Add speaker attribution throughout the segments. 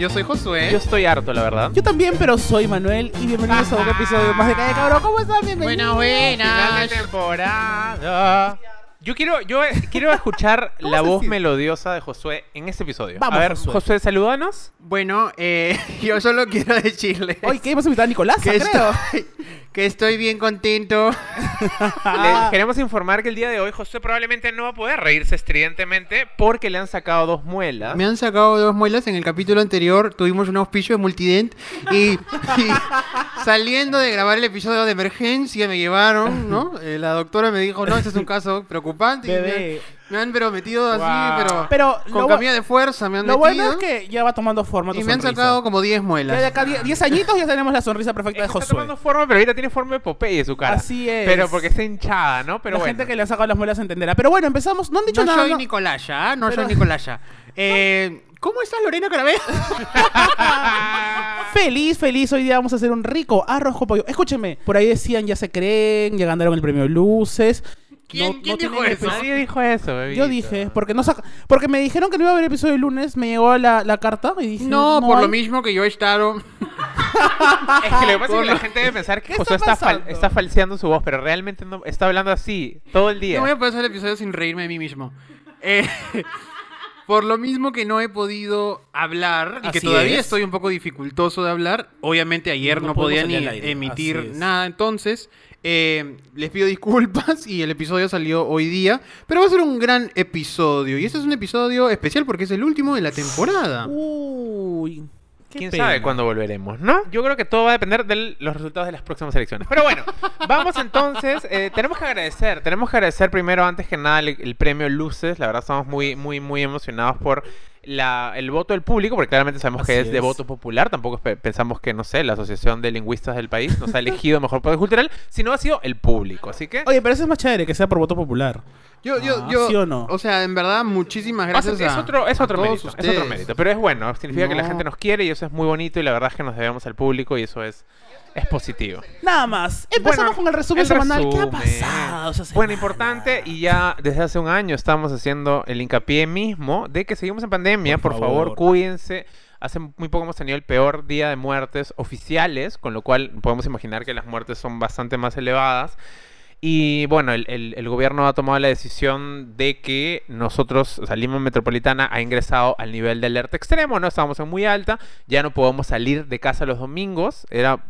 Speaker 1: Yo soy Josué.
Speaker 2: Yo estoy harto, la verdad.
Speaker 3: Yo también, pero soy Manuel y bienvenidos a un episodio más de Calle Cabrón. ¿Cómo están? Bienvenidos.
Speaker 1: Buena,
Speaker 2: Final
Speaker 1: buena.
Speaker 2: de temporada. Yo quiero, yo quiero escuchar
Speaker 3: ¿Cómo
Speaker 2: la voz melodiosa de Josué en este episodio.
Speaker 3: Vamos,
Speaker 2: a ver,
Speaker 3: Josué.
Speaker 2: Josué, salúdanos.
Speaker 1: Bueno, eh, yo solo quiero decirle
Speaker 3: Hoy que hemos invitado a Nicolás,
Speaker 1: que,
Speaker 3: creo.
Speaker 1: estoy, que estoy bien contento.
Speaker 2: Queremos informar que el día de hoy Josué probablemente no va a poder reírse estridentemente porque le han sacado dos muelas.
Speaker 1: Me han sacado dos muelas. En el capítulo anterior tuvimos un auspicio de Multident. Y, y saliendo de grabar el episodio de emergencia me llevaron, ¿no? Eh, la doctora me dijo, no, este es un caso preocupante. y me han-
Speaker 3: Bebé.
Speaker 1: Me, han pero metido así, pero,
Speaker 3: Pero
Speaker 1: con
Speaker 3: lo,
Speaker 1: camilla de fuerza me han
Speaker 3: lo
Speaker 1: metido.
Speaker 3: bueno es que ya va tomando forma tu
Speaker 1: y me han sacado como 10
Speaker 3: Ya de
Speaker 1: muelas.
Speaker 3: acá 10 10 añitos ya tenemos la sonrisa perfecta de
Speaker 2: Está
Speaker 3: Josué.
Speaker 2: tomando forma, pero ahorita tiene forma de Popeye su cara.
Speaker 3: Así es.
Speaker 2: Pero porque está hinchada, ¿no? Pero
Speaker 3: la
Speaker 2: bueno.
Speaker 3: gente que le ha sacado las muelas entenderá. Pero bueno, empezamos. No han dicho
Speaker 1: No
Speaker 3: nada.
Speaker 1: soy
Speaker 3: ¿no?
Speaker 1: Nicolaya, ¿ah? no
Speaker 3: Pero-
Speaker 1: soy Nicolaya. Eh, ¿Cómo estás, Lorena Carabé?
Speaker 3: Feliz, feliz. Hoy día vamos a hacer un rico arroz con pollo. Escúchenme, por ahí decían, ya se creen, ya ganaron el premio Luces.
Speaker 1: ¿Quién- quién dijo
Speaker 3: tienen
Speaker 1: eso?
Speaker 2: Nadie dijo eso, bebé.
Speaker 3: Yo dije, porque no saca- porque me dijeron que no iba a haber episodio el lunes, me llegó la, la carta y dije,
Speaker 1: No, por
Speaker 3: hay".
Speaker 1: lo mismo que yo he estado.
Speaker 2: Es que lo que pasa es que la gente debe pensar que
Speaker 3: ¿Qué
Speaker 2: Josué
Speaker 3: está
Speaker 2: está, fal- está falseando su voz, pero realmente no, está hablando así todo el día.
Speaker 1: No voy a pasar el episodio sin reírme de mí mismo. Eh, por lo mismo que no he podido hablar y que
Speaker 3: Así
Speaker 1: todavía
Speaker 3: es.
Speaker 1: estoy un poco dificultoso de hablar, obviamente ayer
Speaker 3: No
Speaker 1: no, podía ni emitir nada, entonces eh, les pido disculpas y el episodio salió hoy día, pero va a ser un gran episodio y este es un episodio especial porque es el último de la temporada.
Speaker 3: Uy.
Speaker 2: ¿Quién
Speaker 3: pena.
Speaker 2: sabe cuándo volveremos, no? Yo creo que todo va a depender de los resultados de las próximas elecciones. Pero bueno, vamos entonces. eh, tenemos que agradecer, tenemos que agradecer primero, antes que nada, el, el premio Luces. La verdad, estamos muy, muy, muy emocionados por la, el voto del público, porque claramente sabemos que es, de voto popular. Tampoco pe- pensamos que, no sé, la Asociación de Lingüistas del país nos ha elegido mejor poder cultural, sino ha sido el público. Así que.
Speaker 3: Oye, pero eso es más chévere que sea por voto popular.
Speaker 1: Yo, yo,
Speaker 3: Ah,
Speaker 1: yo,
Speaker 3: ¿sí o no?
Speaker 1: sea, en verdad, muchísimas gracias
Speaker 2: es
Speaker 1: a,
Speaker 2: otro, es otro mérito, es otro mérito, pero es bueno, significa que la
Speaker 1: No.
Speaker 2: gente nos quiere y eso es muy bonito y la verdad es que nos debemos al público y eso es, es positivo.
Speaker 3: Nada más. Empezamos
Speaker 2: Bueno,
Speaker 3: con el resumen
Speaker 2: el
Speaker 3: semanal. ¿Qué ha pasado? esa
Speaker 2: Bueno, importante, y ya desde hace un año estamos haciendo el hincapié mismo de que seguimos en pandemia. Por,
Speaker 3: Por
Speaker 2: favor.
Speaker 3: favor.
Speaker 2: cuídense. Hace muy poco hemos tenido el peor día de muertes oficiales, con lo cual podemos imaginar que las muertes son bastante más elevadas. Y bueno, el, el- el gobierno ha tomado la decisión de que nosotros, o sea, Metropolitana ha ingresado al nivel de alerta extremo, ¿no? Estábamos en muy alta, ya no podemos salir de casa los domingos, era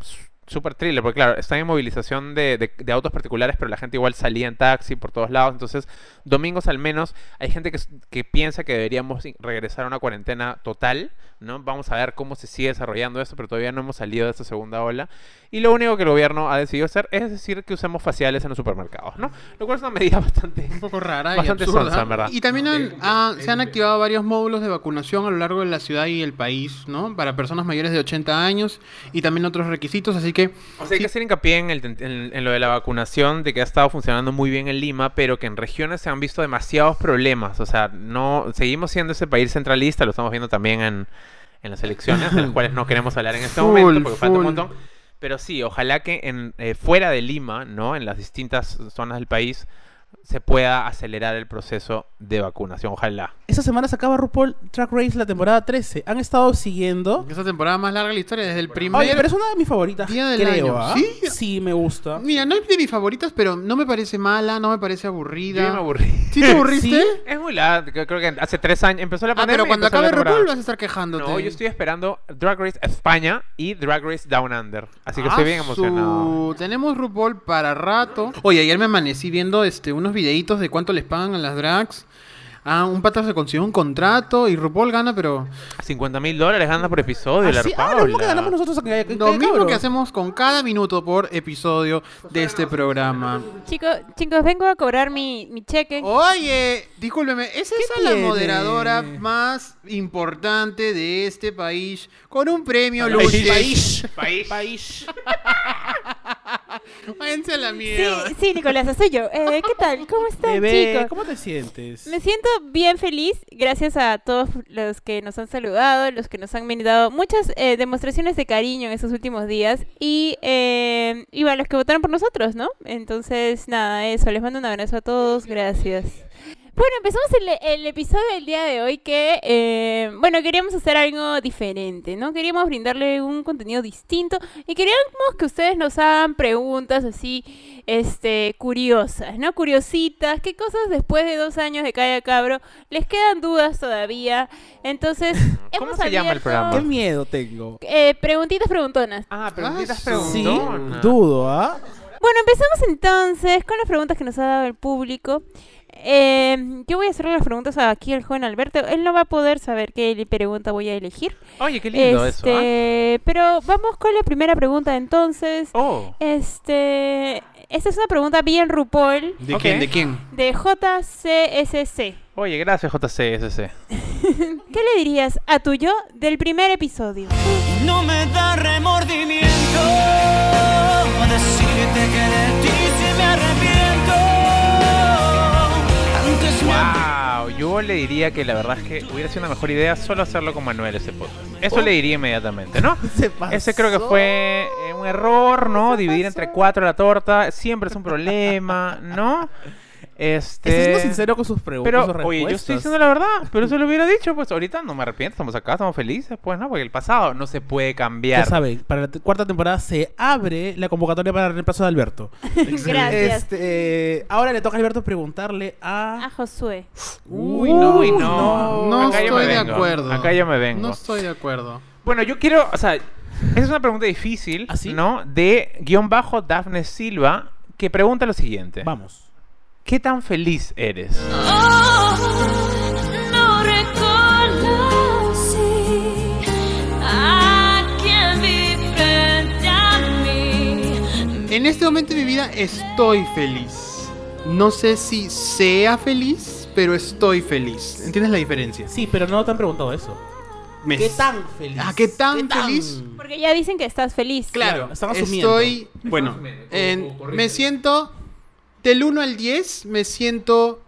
Speaker 2: s- súper thriller, porque claro, está en movilización de, de- de autos particulares, pero la gente igual salía en taxi por todos lados, entonces domingos al menos hay gente que, que piensa que deberíamos regresar a una cuarentena total, ¿no? Vamos a ver cómo se sigue desarrollando esto, pero todavía no hemos salido de esta segunda ola. Y lo único que el gobierno ha decidido hacer es decir que usemos faciales en los supermercados, ¿no? Lo cual es una medida bastante...
Speaker 1: Un poco rara
Speaker 2: Bastante
Speaker 1: y absurda.
Speaker 2: sonsa, en verdad.
Speaker 1: Y también han- ah, se han activado varios módulos de vacunación a lo largo de la ciudad y el país, ¿no? Para personas mayores de 80 años y también otros requisitos, así que
Speaker 2: O sea, hay que hacer hincapié en, el- en- en lo de la vacunación, de que ha estado funcionando muy bien en Lima, pero que en regiones se han visto demasiados problemas. O sea, no seguimos siendo ese país centralista, lo estamos viendo también en, en las elecciones, de las cuales no queremos hablar en este
Speaker 1: Full,
Speaker 2: momento, porque falta un montón. Pero sí, ojalá que en, eh, fuera de Lima, ¿no? En las distintas zonas del país, se pueda acelerar el proceso de vacunación. Ojalá.
Speaker 3: Esta semana se acaba RuPaul Track Race la temporada 13. Han estado siguiendo.
Speaker 1: esa temporada más larga de la historia desde el primer...
Speaker 3: Oye, pero es una de mis favoritas.
Speaker 1: día del
Speaker 3: creo,
Speaker 1: año.
Speaker 3: ¿ah?
Speaker 1: ¿Sí?
Speaker 3: Sí, me gusta.
Speaker 1: Mira, no es de mis favoritas, pero no me parece mala, no me parece aburrida.
Speaker 2: ya me aburrí.
Speaker 1: ¿Sí te aburriste?
Speaker 3: ¿Sí?
Speaker 2: Es muy larga, creo que hace tres años empezó la
Speaker 1: Ah,
Speaker 2: pandemia.
Speaker 1: pero
Speaker 2: y
Speaker 1: cuando acabe. RuPaul vas a estar quejándote.
Speaker 2: No, yo estoy esperando Drag Race España y Drag Race Down Under. Así que estoy bien
Speaker 1: Ah,
Speaker 2: emocionado.
Speaker 1: su- Tenemos RuPaul para rato. Oye, ayer me amanecí viendo este, unos videitos de cuánto les pagan a las drags. Ah, un pata se consiguió un contrato y RuPaul gana, pero
Speaker 2: 50 mil dólares gana por episodio, la
Speaker 3: Así, ah, lo mismo que ganamos nosotros acá. acá,
Speaker 1: lo mismo
Speaker 3: cabrón.
Speaker 1: que hacemos con cada minuto por episodio de este programa.
Speaker 4: Chicos, chicos, vengo a cobrar mi, mi cheque.
Speaker 1: Oye, discúlpeme, ¿es esa la
Speaker 3: tiene?
Speaker 1: moderadora más importante de este país con un premio
Speaker 3: País.
Speaker 1: Luces?
Speaker 3: País.
Speaker 2: País.
Speaker 3: País.
Speaker 1: Váyanse a la
Speaker 4: Sí,
Speaker 1: mierda.
Speaker 4: sí, Nicolás, soy yo. Eh, ¿Qué tal? ¿Cómo están,
Speaker 3: Bebé,
Speaker 4: chicos?
Speaker 3: ¿cómo te sientes?
Speaker 4: Me siento bien feliz, gracias a todos los que nos han saludado, los que nos han dado muchas eh, demostraciones de cariño en estos últimos días y, eh, y bueno, los que votaron por nosotros, ¿no? Entonces, nada, eso, les mando un abrazo a todos, gracias. Bueno, empezamos el, el episodio del día de hoy que, eh, bueno, queríamos hacer algo diferente, ¿no? Queríamos brindarle un contenido distinto y queríamos que ustedes nos hagan preguntas así, este, curiosas, ¿no? Curiositas, ¿qué cosas después de dos años de Calla Cabro les quedan dudas todavía? Entonces,
Speaker 2: ¿Cómo
Speaker 4: hemos
Speaker 2: se llama el programa?
Speaker 3: Qué miedo tengo.
Speaker 4: eh, preguntitas preguntonas.
Speaker 2: Ah, preguntitas
Speaker 1: Ah,
Speaker 3: Sí,
Speaker 2: preguntonas.
Speaker 3: dudo, ¿ah?
Speaker 4: Bueno, empezamos entonces con las preguntas que nos ha dado el público. Eh, yo voy a hacer las preguntas aquí al joven Alberto. Él no va a poder saber qué pregunta voy a elegir.
Speaker 2: Oye, qué lindo eso. ¿ah?
Speaker 4: este, Pero vamos con la primera pregunta entonces.
Speaker 2: Oh,
Speaker 4: Este, esta es una pregunta bien RuPaul
Speaker 1: ¿De quién? ¿De quién?
Speaker 4: de JCSC.
Speaker 2: oye, gracias JCSC.
Speaker 4: ¿Qué le dirías a tu yo del primer episodio?
Speaker 5: No me da remordimiento
Speaker 2: yo le diría que la verdad es que hubiera sido una mejor idea solo hacerlo con Manuel ese podcast. Eso
Speaker 3: Oh.
Speaker 2: le diría inmediatamente, ¿no?
Speaker 3: Se pasó.
Speaker 2: Ese creo que fue eh, un error, ¿no? Dividir entre cuatro la torta siempre es un problema, ¿no? Este.
Speaker 3: Está siendo sincero con sus preguntas.
Speaker 2: Pero,
Speaker 3: sus
Speaker 2: oye, yo estoy diciendo la verdad, pero eso lo hubiera dicho, pues ahorita no me arrepiento, estamos acá, estamos felices, pues, ¿no? Porque el pasado no se puede cambiar.
Speaker 3: Ya saben, para la cuarta temporada se abre la convocatoria para el reemplazo de Alberto.
Speaker 4: Gracias.
Speaker 3: Este, ahora le toca a Alberto preguntarle
Speaker 4: A
Speaker 3: a...
Speaker 4: Josué.
Speaker 2: Uy, no, uy, no.
Speaker 3: no.
Speaker 1: Estoy de acuerdo.
Speaker 2: Acá yo me vengo.
Speaker 1: No estoy de acuerdo.
Speaker 2: Bueno, yo quiero, o sea, esa es una pregunta difícil,
Speaker 3: ¿Ah, sí?
Speaker 2: ¿no? De guion bajo Dafne Silva, que pregunta lo siguiente.
Speaker 3: Vamos.
Speaker 2: ¿Qué tan feliz eres?
Speaker 6: Oh, no reconocí a quien vi frente a mí.
Speaker 1: En este momento de mi vida estoy feliz. No sé si sea feliz, pero estoy feliz. ¿Entiendes la diferencia?
Speaker 3: Sí, pero no te han preguntado eso.
Speaker 1: Me-
Speaker 3: ¿Qué tan feliz?
Speaker 1: Ah, ¿qué tan feliz?
Speaker 4: Porque ya dicen que estás feliz.
Speaker 1: Claro,
Speaker 3: Claro, están asumiendo.
Speaker 1: estoy... Bueno, en- me siento... Del 1 al 10, me siento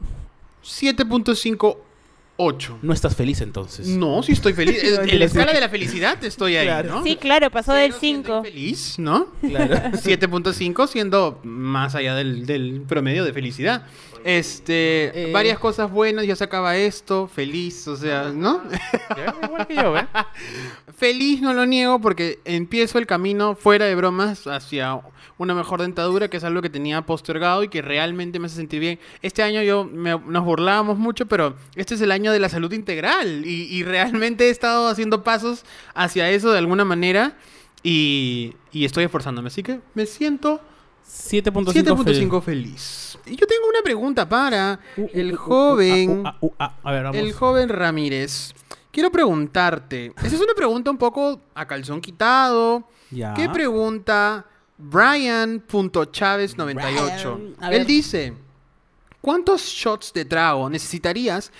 Speaker 1: 7.58.
Speaker 3: No estás feliz entonces.
Speaker 1: No, sí estoy feliz. En- la escala de la felicidad estoy ahí,
Speaker 3: Claro.
Speaker 1: ¿no?
Speaker 4: Sí, claro, pasó del
Speaker 1: Cero siendo
Speaker 4: 5.
Speaker 1: Feliz, ¿no?
Speaker 3: Claro.
Speaker 1: 7.5 siendo más allá del, del promedio de felicidad. Este,
Speaker 3: Eh.
Speaker 1: varias cosas buenas, ya se acaba esto, feliz, o sea, ¿no?
Speaker 2: Ya, Igual que yo, ¿ves?
Speaker 1: feliz no lo niego porque empiezo el camino fuera de bromas hacia una mejor dentadura, que es algo que tenía postergado y que realmente me hace sentir bien. Este año yo me- nos burlábamos mucho, pero este es el año de la salud integral y, y realmente he estado haciendo pasos hacia eso de alguna manera y, y estoy esforzándome. Así que me siento
Speaker 3: 7.5
Speaker 1: 7.5 feliz. Y yo tengo una pregunta para el joven, el joven Ramírez. Quiero preguntarte, esa es una pregunta un poco a calzón quitado.
Speaker 3: Ya.
Speaker 1: ¿Qué pregunta Brian.Chávez98?
Speaker 3: Brian,
Speaker 1: Él dice, ¿cuántos shots de trago necesitarías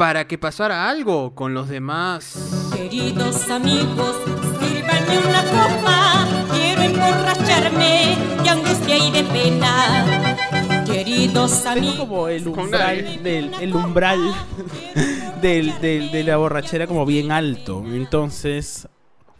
Speaker 1: para que pasara algo con los demás?
Speaker 6: Queridos amigos, sírvanme una copa. Quiero emborracharme de angustia y de pena. Queridos
Speaker 3: Tengo
Speaker 6: amigos.
Speaker 3: como el umbral del el umbral del, del- de la borrachera como bien alto. Entonces,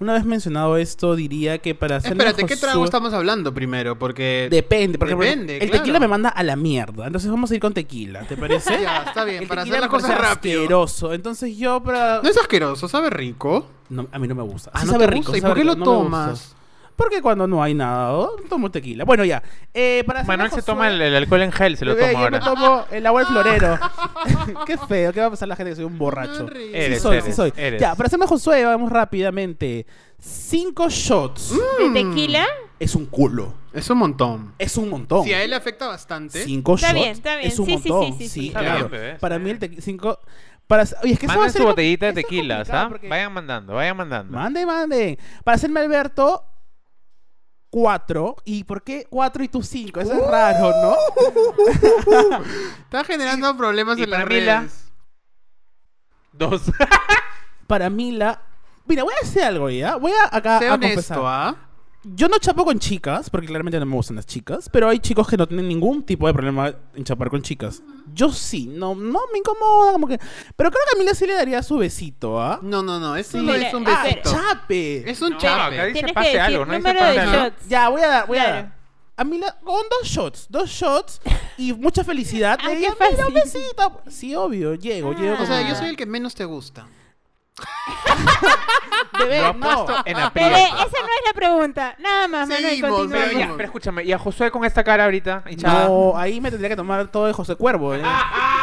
Speaker 3: una vez mencionado esto, diría que para hacer
Speaker 1: Espérate, ¿qué trago estamos hablando primero? Porque...
Speaker 3: Depende, porque por
Speaker 1: Depende,
Speaker 3: el
Speaker 1: claro.
Speaker 3: tequila me manda a la mierda. Entonces vamos a ir con tequila, ¿te parece?
Speaker 1: Ya, está bien,
Speaker 3: El
Speaker 1: para hacer las cosas rápido.
Speaker 3: asqueroso. Entonces yo para
Speaker 1: No es asqueroso, sabe rico.
Speaker 3: No, a mí no me gusta.
Speaker 1: Ah,
Speaker 3: Sí
Speaker 1: ¿no
Speaker 3: sabe
Speaker 1: te
Speaker 3: rico,
Speaker 1: gusta? ¿Y por qué
Speaker 3: rico,
Speaker 1: lo
Speaker 3: no
Speaker 1: tomas?
Speaker 3: Porque cuando no hay nada, oh, tomo tequila. Bueno, ya. Eh, para
Speaker 2: Manuel se toma el, el alcohol en gel, se lo
Speaker 3: Bebé,
Speaker 2: toma
Speaker 3: yo me
Speaker 2: ahora.
Speaker 3: tomo el agua del florero. qué feo, ¿qué va a pasar la gente que soy un borracho?
Speaker 2: Eres,
Speaker 3: sí soy,
Speaker 2: eres,
Speaker 3: sí soy.
Speaker 2: eres.
Speaker 3: Ya, para hacerme Josué, vamos rápidamente. Cinco shots.
Speaker 1: Mm.
Speaker 4: ¿De tequila?
Speaker 3: Es un culo.
Speaker 1: Es un montón.
Speaker 3: Es un montón.
Speaker 1: Si a él le afecta bastante.
Speaker 3: Cinco
Speaker 4: Está
Speaker 3: shots.
Speaker 4: bien, está bien.
Speaker 3: Es un
Speaker 4: Sí, sí,
Speaker 3: montón.
Speaker 4: sí, sí, sí.
Speaker 2: Está
Speaker 3: claro.
Speaker 2: bien, bebé, está
Speaker 3: para
Speaker 2: bien.
Speaker 3: mí el tequila. Cinco. Para, oye, es que eso va a
Speaker 2: Manden su botellita de tequila, ¿ah?
Speaker 3: porque-
Speaker 2: Vayan mandando, vayan mandando.
Speaker 3: Mande, mande. Para hacerme Alberto, cuatro. ¿Y por qué cuatro y tú cinco? Eso es raro, ¿no?
Speaker 1: Está generando problemas
Speaker 2: y
Speaker 1: en las
Speaker 2: para Mila?
Speaker 1: redes.
Speaker 2: Dos.
Speaker 3: Para mí la... Mira, voy a hacer algo ya. Voy a acá
Speaker 1: Sé
Speaker 3: a
Speaker 1: honesto,
Speaker 3: confesar.
Speaker 1: ¿ah?
Speaker 3: Yo no chapo con chicas, porque claramente no me gustan las chicas, pero hay chicos que no tienen ningún tipo de problema en chapar con chicas. Yo sí, no, no me incomoda, como que... Pero creo que a Mila sí le daría su besito, ¿ah?
Speaker 1: No, no, no. Esto
Speaker 4: Sí.
Speaker 1: no es un
Speaker 4: Ah,
Speaker 1: besito.
Speaker 3: ¡Chape!
Speaker 1: Es un
Speaker 2: No,
Speaker 1: chape.
Speaker 2: acá dice
Speaker 4: Tienes que
Speaker 2: pase
Speaker 4: decir
Speaker 2: algo, ¿no? Dice
Speaker 4: número
Speaker 2: pase
Speaker 4: de
Speaker 2: algo.
Speaker 4: shots.
Speaker 3: Ya, voy a dar, voy a
Speaker 4: Claro.
Speaker 3: dar. a mí la- con dos shots, dos shots y mucha felicidad.
Speaker 4: Ah,
Speaker 3: le
Speaker 4: qué
Speaker 3: digo, mira, un
Speaker 4: fácil.
Speaker 3: besito. Sí, obvio, llego, llego.
Speaker 1: O sea, yo soy el que menos te gusta.
Speaker 3: Bebé,
Speaker 2: Lo
Speaker 3: no.
Speaker 2: puesto en
Speaker 4: Bebé,
Speaker 2: aprieto.
Speaker 4: esa no es la pregunta. Nada más, Manuel,
Speaker 1: Seguimos,
Speaker 4: continuamos.
Speaker 2: Pero, ya,
Speaker 1: Vamos.
Speaker 2: pero escúchame, y a Josué con esta cara ahorita, hinchada.
Speaker 3: No, ahí me tendría que tomar todo de José Cuervo. ¿eh?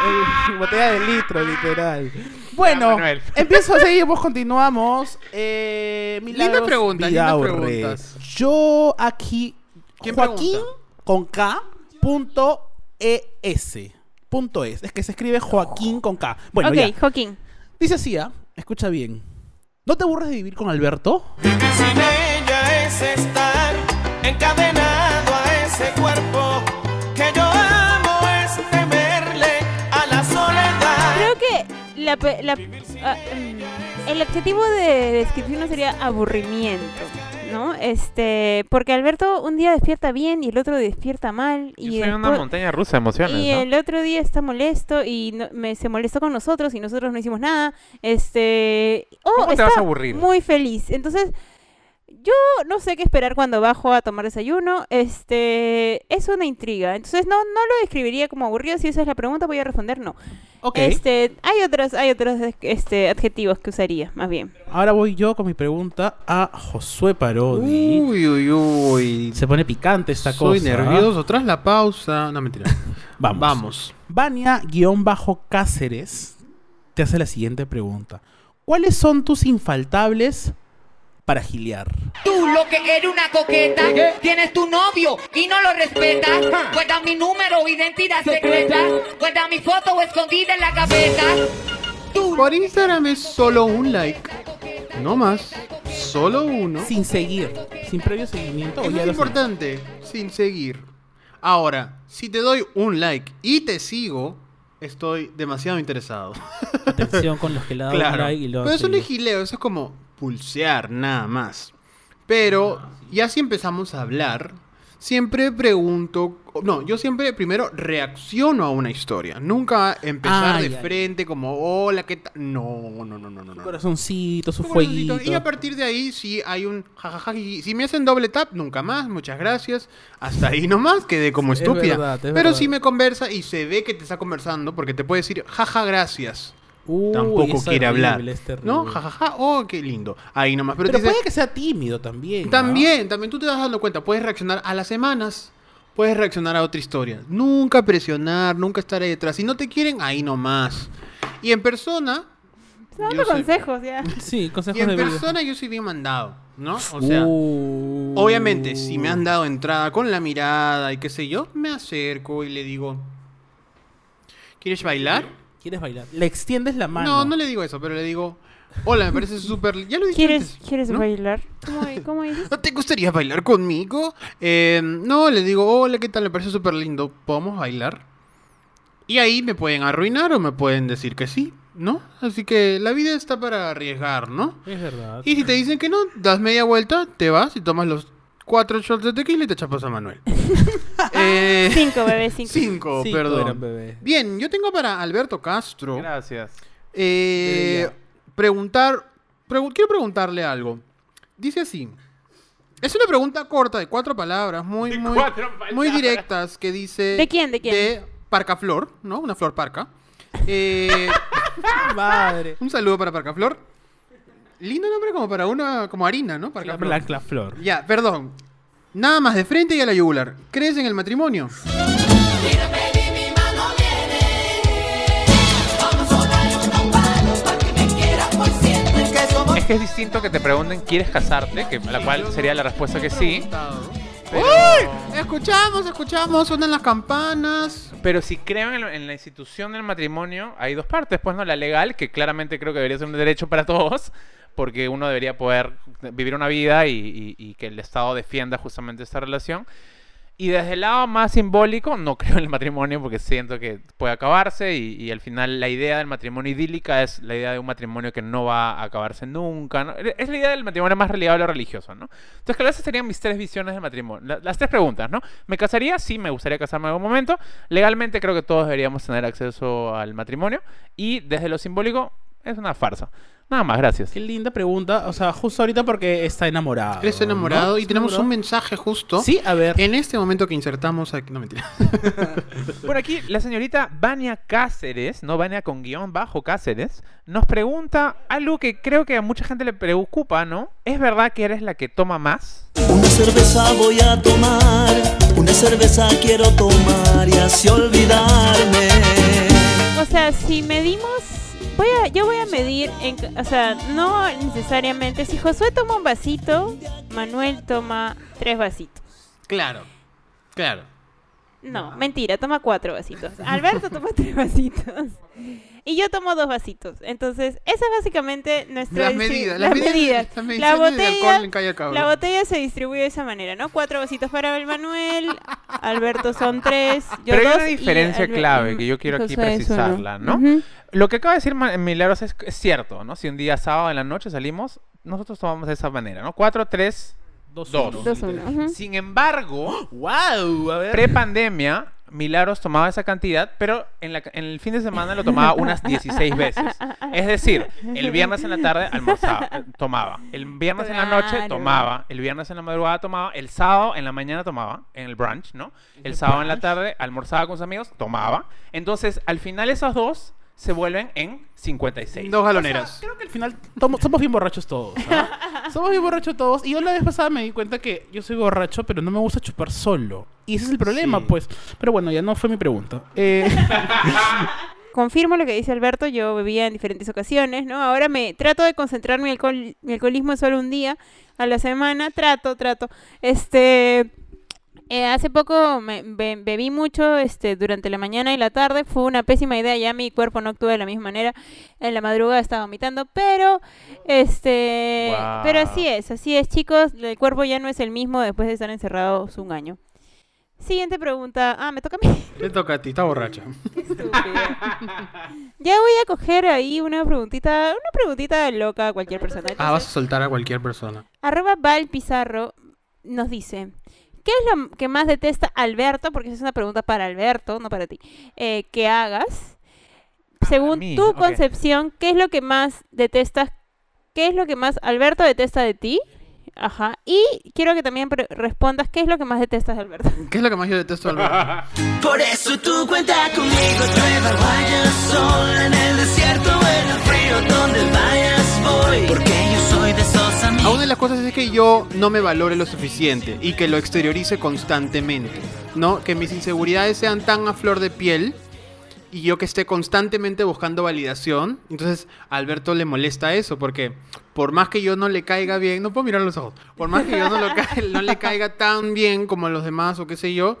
Speaker 3: Eh, botella de litro, literal. Bueno,
Speaker 2: Manuel.
Speaker 3: empiezo, seguimos, continuamos. Eh, Milagros
Speaker 1: Linda pregunta, lindas
Speaker 3: Vidaurre.
Speaker 1: preguntas.
Speaker 3: Yo aquí,
Speaker 1: ¿Quién
Speaker 3: Joaquín
Speaker 1: pregunta?
Speaker 3: con K, punto ES. Punto es. Es que se escribe Joaquín con K. Bueno,
Speaker 4: ok,
Speaker 3: ya.
Speaker 4: Joaquín.
Speaker 3: Dice así, ¿ah? Escucha bien. ¿No te aburres de vivir con Alberto?
Speaker 5: Vivir sin ella es estar encadenado a ese cuerpo que yo amo, es temerle a la soledad.
Speaker 4: Creo que la, pe- la- ah, mm, el adjetivo de descripción no sería aburrimiento, ¿no? Este, porque Alberto un día despierta bien y el otro despierta mal
Speaker 2: Yo
Speaker 4: y
Speaker 2: soy una montaña rusa de emociones,
Speaker 4: y
Speaker 2: ¿no?
Speaker 4: el otro día está molesto y no- me, se molestó con nosotros y nosotros no hicimos nada. Este, o
Speaker 2: ¿Cómo te
Speaker 4: está
Speaker 2: vas a aburrir?
Speaker 4: muy feliz. Entonces, yo no sé qué esperar cuando bajo a tomar desayuno. Este, es una intriga. Entonces, no, no lo describiría como aburrido. Si esa es la pregunta, voy a responder no.
Speaker 3: Ok.
Speaker 4: Este, hay otros, hay otros este, adjetivos que usaría, más bien.
Speaker 3: Ahora voy yo con mi pregunta a Josué Parodi.
Speaker 1: Uy, uy, uy.
Speaker 3: Se pone picante esta
Speaker 1: Soy
Speaker 3: cosa.
Speaker 1: nervioso. Tras la pausa. No, mentira.
Speaker 3: Vamos.
Speaker 1: Vamos.
Speaker 3: Vania-Cáceres te hace la siguiente pregunta. ¿Cuáles son tus infaltables para gilear?
Speaker 7: Tú lo que eres una coqueta, tienes tu novio y no lo respetas. Guarda mi número, identidad secreta. Guarda mi foto escondida en la gaveta. Tú
Speaker 1: Por Instagram es solo un like. No más. Solo uno.
Speaker 3: Sin seguir, sin previo seguimiento. o
Speaker 1: Eso
Speaker 3: ya
Speaker 1: es
Speaker 3: lo
Speaker 1: importante. Sin seguir. Ahora, si te doy un like y te sigo, estoy demasiado interesado.
Speaker 3: Atención con los que le dan
Speaker 1: Claro.
Speaker 3: like y lo
Speaker 1: Pero eso no es gileo, eso es como pulsear nada más. Pero ya si empezamos a hablar, siempre pregunto, no, yo siempre primero reacciono a una historia. Nunca empezar
Speaker 3: Ay,
Speaker 1: de
Speaker 3: ay.
Speaker 1: frente como, hola, ¿qué tal? No, no, no, no, no.
Speaker 3: Corazoncito, su
Speaker 1: corazoncito.
Speaker 3: fueguito.
Speaker 1: Y a partir de ahí, si hay un jajaja, si me hacen doble tap, nunca más, muchas gracias. Hasta ahí nomás, quedé como
Speaker 3: Es
Speaker 1: estúpida.
Speaker 3: verdad, es
Speaker 1: Pero
Speaker 3: verdad.
Speaker 1: si me conversa y se ve que te está conversando, porque te puede decir, jaja, gracias.
Speaker 3: Uy,
Speaker 1: Tampoco quiere hablar. ¿No? Jajaja, oh, qué lindo. Ahí nomás. Pero,
Speaker 3: Pero,
Speaker 1: dice-
Speaker 3: puede que sea tímido también. ¿no?
Speaker 1: también, también tú te vas dando cuenta, puedes reaccionar a las semanas. Puedes reaccionar a otra historia. Nunca presionar, nunca estar ahí detrás. Si no te quieren, ahí nomás. Y en persona.
Speaker 4: Dando
Speaker 1: soy-
Speaker 4: consejos ya.
Speaker 3: Sí, consejos
Speaker 1: Y en
Speaker 3: de vida.
Speaker 1: persona yo soy bien mandado, ¿no? O sea,
Speaker 3: Uh.
Speaker 1: obviamente, si me han dado entrada con la mirada y qué sé yo, me acerco y le digo, ¿quieres bailar?
Speaker 3: ¿Quieres bailar? Le extiendes la mano.
Speaker 1: No, no le digo eso, pero le digo, hola, me parece súper... Ya lo dije
Speaker 4: ¿Quieres,
Speaker 1: antes,
Speaker 4: ¿quieres
Speaker 1: ¿no?
Speaker 4: bailar? ¿Cómo, cómo dices?
Speaker 1: ¿No te gustaría bailar conmigo? Eh, no, le digo, hola, ¿qué tal? Me parece súper lindo. ¿Podemos bailar? Y ahí me pueden arruinar o me pueden decir que sí, ¿no? Así que la vida está para arriesgar, ¿no?
Speaker 3: Es verdad.
Speaker 1: Y si te dicen que no, das media vuelta, te vas y tomas los cuatro shots de tequila y te chapas a Manuel. Eh,
Speaker 4: Cinco, bebé, cinco.
Speaker 1: cinco,
Speaker 3: Cinco
Speaker 1: perdón.
Speaker 3: eran, bebé.
Speaker 1: Bien, yo tengo para Alberto Castro
Speaker 2: Gracias.
Speaker 1: eh, preguntar, pregu- quiero preguntarle algo. Dice así. Es una pregunta corta de cuatro palabras, muy,
Speaker 2: De
Speaker 1: muy,
Speaker 2: cuatro
Speaker 1: muy directas, que dice...
Speaker 4: ¿De quién? ¿De quién?
Speaker 1: De Parcaflor, ¿no? Una flor parca. Eh,
Speaker 3: Madre.
Speaker 1: un saludo para Parcaflor. Lindo nombre como para una, como harina, ¿no? Parcaflor.
Speaker 3: Blanca la flor.
Speaker 1: Ya, perdón. Nada más de frente y a la yugular. ¿Crees en el matrimonio?
Speaker 2: Es que es distinto que te pregunten, ¿quieres casarte? Que la cual sería la respuesta que sí. Pero,
Speaker 1: Escuchamos, escuchamos, suenan las campanas.
Speaker 2: pero si creo en, en la institución del matrimonio, hay dos partes. Pues no, la legal, que claramente creo que debería ser un derecho para todos, porque uno debería poder vivir una vida y, y- y que el Estado defienda justamente esta relación. Y desde el lado más simbólico, no creo en el matrimonio porque siento que puede acabarse y, y al final la idea del matrimonio idílica es la idea de un matrimonio que no va a acabarse nunca. ¿no? Es la idea del matrimonio más religable o religioso, ¿no? Entonces, claro, esas serían mis tres visiones del matrimonio. La- las tres preguntas, ¿no? ¿Me casaría? Sí, me gustaría casarme en algún momento. Legalmente creo que todos deberíamos tener acceso al matrimonio. Y desde lo simbólico, es una farsa. Nada más, gracias.
Speaker 3: Qué linda pregunta. O sea, justo ahorita porque está enamorado.
Speaker 1: Él está enamorado
Speaker 3: ¿no?
Speaker 1: y
Speaker 3: ¿Está
Speaker 1: tenemos un mensaje justo.
Speaker 3: Sí, a ver.
Speaker 1: En este momento que insertamos aquí. No mentira.
Speaker 2: Por aquí, la señorita Vania Cáceres, no Vania con guion bajo Cáceres, nos pregunta algo que creo que a mucha gente le preocupa, ¿no? ¿Es verdad que eres la que toma más?
Speaker 8: Una cerveza voy a tomar, una cerveza quiero tomar y así olvidarme.
Speaker 4: O sea, si medimos, voy a, yo voy a medir, en, o sea, no necesariamente. Si Josué toma un vasito, Manuel toma tres vasitos.
Speaker 1: claro. Claro.
Speaker 4: No, mentira, toma cuatro vasitos. Alberto toma tres vasitos. Y yo tomo dos vasitos. Entonces, esa es básicamente nuestra
Speaker 1: Las medidas.
Speaker 4: Las
Speaker 1: Las medidas.
Speaker 4: La botella,
Speaker 1: en Calle
Speaker 4: la botella se distribuye de esa manera, ¿no? Cuatro vasitos para el Manuel, Alberto son tres, yo
Speaker 2: Pero hay
Speaker 4: dos
Speaker 2: una
Speaker 4: y
Speaker 2: diferencia clave que yo quiero aquí precisarla, ¿no? Lo que acaba de decir Milagros es, es cierto, ¿no? Si un día sábado en la noche salimos, nosotros tomamos de esa manera, ¿no? 4, 3,
Speaker 3: Dos,
Speaker 2: Dos. Sin embargo,
Speaker 3: ¡Wow! A ver.
Speaker 2: pre-pandemia, Milagros tomaba esa cantidad, pero en, la, en el fin de semana lo tomaba unas 16 veces. Es decir, el viernes en la tarde almorzaba, eh, tomaba. El viernes en la noche tomaba. El viernes en la madrugada tomaba. El sábado en la mañana tomaba, en el brunch, ¿no? El sábado en la tarde almorzaba con sus amigos, tomaba. Entonces, al final esos dos se vuelven en 56.
Speaker 1: Dos galoneras.
Speaker 3: Creo que al final tomo- somos bien borrachos todos. somos bien borrachos todos. Y yo la vez pasada me di cuenta que yo soy borracho, pero no me gusta chupar solo. Y ese es el problema,
Speaker 1: Sí.
Speaker 3: pues. Pero bueno, ya no fue mi pregunta. Eh,
Speaker 4: Confirmo lo que dice Alberto, yo bebía en diferentes ocasiones, ¿no? Ahora me trato de concentrar mi, alcohol, mi alcoholismo en solo un día a la semana, trato, trato. Este, eh, hace poco me, be- bebí mucho este, durante la mañana y la tarde, fue una pésima idea, ya mi cuerpo no actúa de la misma manera, en la madrugada estaba vomitando, pero, este, pero así es, así es chicos, el cuerpo ya no es el mismo después de estar encerrados un año. Siguiente pregunta, ah, me toca a mí.
Speaker 1: Te toca a ti, está borracha.
Speaker 4: Ya voy a coger ahí una preguntita, una preguntita loca a cualquier persona.
Speaker 1: Ah, vas a soltar a cualquier persona.
Speaker 4: arroba Val Pizarro nos dice, ¿qué es lo que más detesta Alberto? Porque esa es una pregunta para Alberto, no para ti. eh, que hagas. Según
Speaker 2: mí,
Speaker 4: tu concepción, ¿qué es lo que más detestas? ¿Qué es lo que más Alberto detesta de ti? Ajá. Y quiero que también respondas qué es lo que más detestas de Alberto.
Speaker 1: ¿Qué es lo que más yo detesto, Alberto?
Speaker 8: Por eso tú cuenta conmigo, llueva, vaya sol en el desierto en el frío, donde vayas voy. Porque yo soy de esos
Speaker 1: A
Speaker 8: amigos.
Speaker 1: una de las cosas es que yo no me valore lo suficiente y que lo exteriorice constantemente, ¿no? Que mis inseguridades sean tan a flor de piel y yo que esté constantemente buscando validación. Entonces, a Alberto le molesta eso porque por más que yo no le caiga bien, no puedo mirar los ojos, por más que yo no, lo ca- no le caiga tan bien como a los demás o qué sé yo,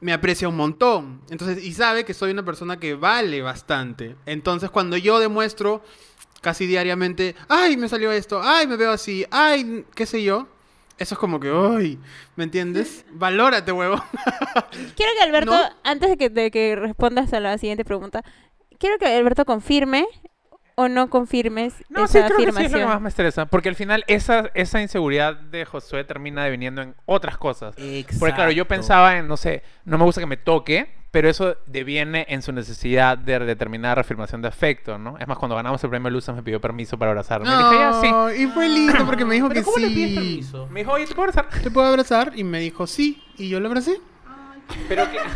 Speaker 1: me aprecia un montón. Entonces, y sabe que soy una persona que vale bastante. Entonces, cuando yo demuestro casi diariamente, ay, me salió esto, ay, me veo así, ay, qué sé yo, eso es como que, ay, ¿me entiendes? Valórate, huevo.
Speaker 4: Quiero que Alberto,
Speaker 1: ¿No?
Speaker 4: antes de que, de que respondas a la siguiente pregunta, quiero que Alberto confirme o no confirmes
Speaker 2: No, sí,
Speaker 4: esa
Speaker 2: creo que sí es lo que
Speaker 4: afirmación.
Speaker 2: más me estresa. Porque al final esa, esa inseguridad de Josué termina deviniendo en otras cosas. Porque claro, yo
Speaker 3: Exacto.
Speaker 2: pensaba en, no sé, no me gusta que me toque, pero eso deviene en su necesidad de determinada reafirmación de afecto, ¿no? Es más, cuando ganamos el premio Luzas me pidió permiso para abrazarme. Y dije, ya, sí.
Speaker 1: No, y fue lindo porque me dijo
Speaker 3: ¿Pero
Speaker 1: que
Speaker 3: cómo le pides
Speaker 1: sí.
Speaker 3: permiso?
Speaker 2: Me dijo, oye, ¿te puedo abrazar?
Speaker 1: ¿Te puedo abrazar? Y me dijo sí. Y yo lo abracé.
Speaker 2: Pero que...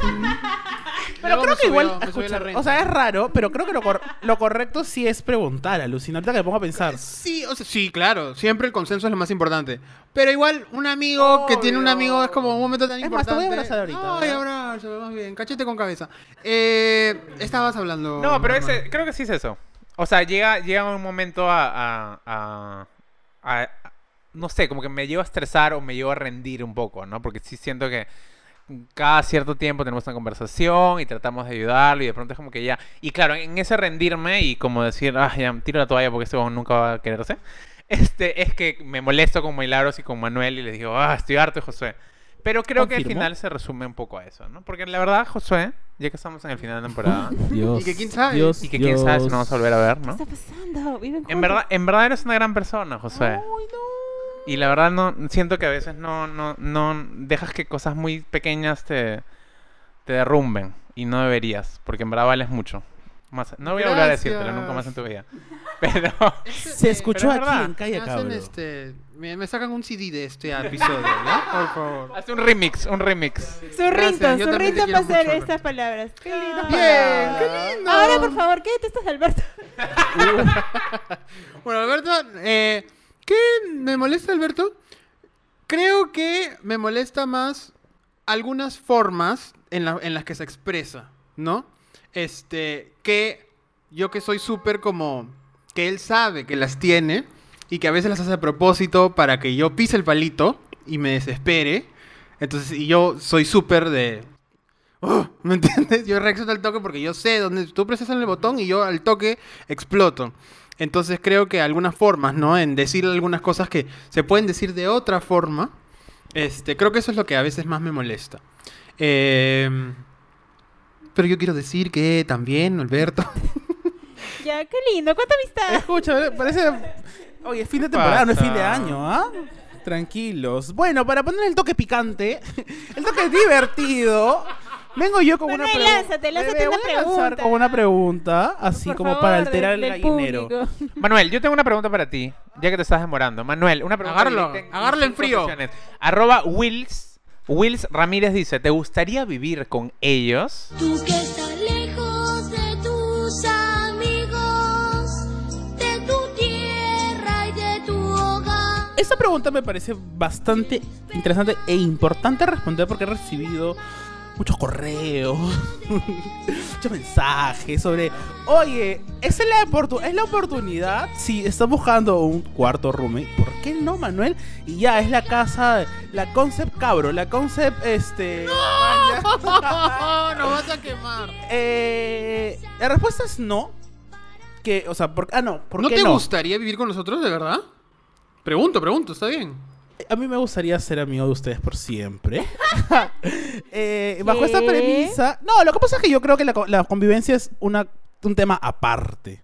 Speaker 3: Pero creo que igual, escucha, o sea, es raro, pero creo que lo, cor- lo correcto sí es preguntar, alucina. Ahorita que me pongo a pensar.
Speaker 1: Sí, o sea, sí, claro. Siempre el consenso es lo más importante. Pero igual, un amigo que tiene un amigo es como un momento tan
Speaker 3: Es más, te
Speaker 1: importante.
Speaker 3: voy a abrazar ahorita,
Speaker 1: Ay,
Speaker 3: ¿verdad?
Speaker 1: abrazo, más bien. Cachete con cabeza. Eh, estabas hablando.
Speaker 2: No, pero ese, creo que sí es eso. O sea, llega, llega un momento a, a- a- a- a- No sé, como que me llevo a estresar o me llevo a rendir un poco, ¿no? Porque sí siento que cada cierto tiempo tenemos una conversación y tratamos de ayudarlo y de pronto es como que ya... Y claro, en ese rendirme y como decir, ah, ya, tiro la toalla porque este nunca va a quererse, este, es que me molesto con Milagros y con Manuel y les digo, ah, estoy harto de Josué. Pero creo que al
Speaker 3: Confirmo.
Speaker 2: final se resume un poco a eso, ¿no? Porque la verdad, Josué, ya que estamos en el final de temporada...
Speaker 3: Dios.
Speaker 1: Y que quién sabe.
Speaker 3: Dios,
Speaker 2: Y que quién sabe si
Speaker 3: Dios.
Speaker 2: nos vamos a volver a ver,
Speaker 4: ¿Qué
Speaker 2: ¿no?
Speaker 4: está pasando?
Speaker 2: En verdad, en verdad eres una gran persona, José. Y la verdad no siento que a veces no, no, no dejas que cosas muy pequeñas te, te derrumben. Y no deberías, porque en verdad vales mucho. Más, no voy a volver a decírtelo nunca más en tu vida. Pero
Speaker 3: Se escuchó
Speaker 2: Pero es
Speaker 3: aquí
Speaker 2: verdad.
Speaker 3: en Calle Cabro.
Speaker 1: este. Me, me sacan un CD de este episodio, ¿ya? Por favor.
Speaker 2: hace un remix, un remix.
Speaker 4: Su rinton,
Speaker 1: yo
Speaker 4: su
Speaker 1: también te
Speaker 4: rinton va a
Speaker 1: quiero
Speaker 4: ser
Speaker 1: mucho,
Speaker 4: estas palabras. Qué
Speaker 1: Bien,
Speaker 4: palabras.
Speaker 1: qué lindo.
Speaker 4: Ahora, por favor, ¿qué detestas de Alberto?
Speaker 1: Bueno, Alberto, eh, ¿qué me molesta, Alberto? Creo que me molesta más algunas formas en, la- en las que se expresa, ¿no? Este, que yo que soy súper como que él sabe que las tiene y que a veces las hace a propósito para que yo pise el palito y me desespere. Entonces, y yo soy súper de... "Oh", ¿Me entiendes? Yo reacciono al toque porque yo sé dónde tú presas el botón y yo al toque exploto. Entonces creo que algunas formas, ¿no? En decir algunas cosas que se pueden decir de otra forma. Este, creo que eso es lo que a veces más me molesta. Eh, pero yo quiero decir que también, Alberto.
Speaker 4: Ya, qué lindo. ¿Cuánta amistad?
Speaker 3: Escucha, parece. Oye, es fin de temporada, no es fin de año, ¿ah? Tranquilos. Bueno, para poner el toque picante, el toque divertido, vengo yo con una
Speaker 4: Manuel,
Speaker 3: pregunta.
Speaker 4: lánzate, lánzate una
Speaker 3: voy a lanzar
Speaker 4: pregunta.
Speaker 3: con una pregunta, así
Speaker 4: Por
Speaker 3: como
Speaker 4: favor,
Speaker 3: para alterar
Speaker 4: del-
Speaker 3: el
Speaker 4: del
Speaker 3: gallinero.
Speaker 2: Manuel, yo tengo una pregunta para ti, ya que te estás demorando. Manuel, una pregunta.
Speaker 1: Agárralo, agárralo en frío.
Speaker 2: opciones. Arroba Wills, Wills Ramírez dice, ¿te gustaría vivir con ellos?
Speaker 6: Tú que estás lejos de tus amigos, de tu tierra y de tu hogar.
Speaker 3: Esta pregunta me parece bastante interesante e importante responder porque he recibido muchos correos, muchos mensajes sobre, oye, ¿esa es la, oportu- es la oportunidad? Si estás buscando un cuarto roommate, ¿por qué no, Manuel? Y ya, es la casa, la concept cabro, la concept, este... ¡No!
Speaker 1: no vas a quemar.
Speaker 3: Eh, la respuesta es no. Que, o sea, por, ah, no, ¿por
Speaker 1: ¿No
Speaker 3: qué
Speaker 1: te
Speaker 3: no?
Speaker 1: gustaría vivir con nosotros, de verdad? Pregunto, pregunto, está bien.
Speaker 3: A mí me gustaría ser amigo de ustedes por siempre. Eh, bajo esta premisa. No, lo que pasa es que yo creo que la, co- la convivencia es una, un tema aparte.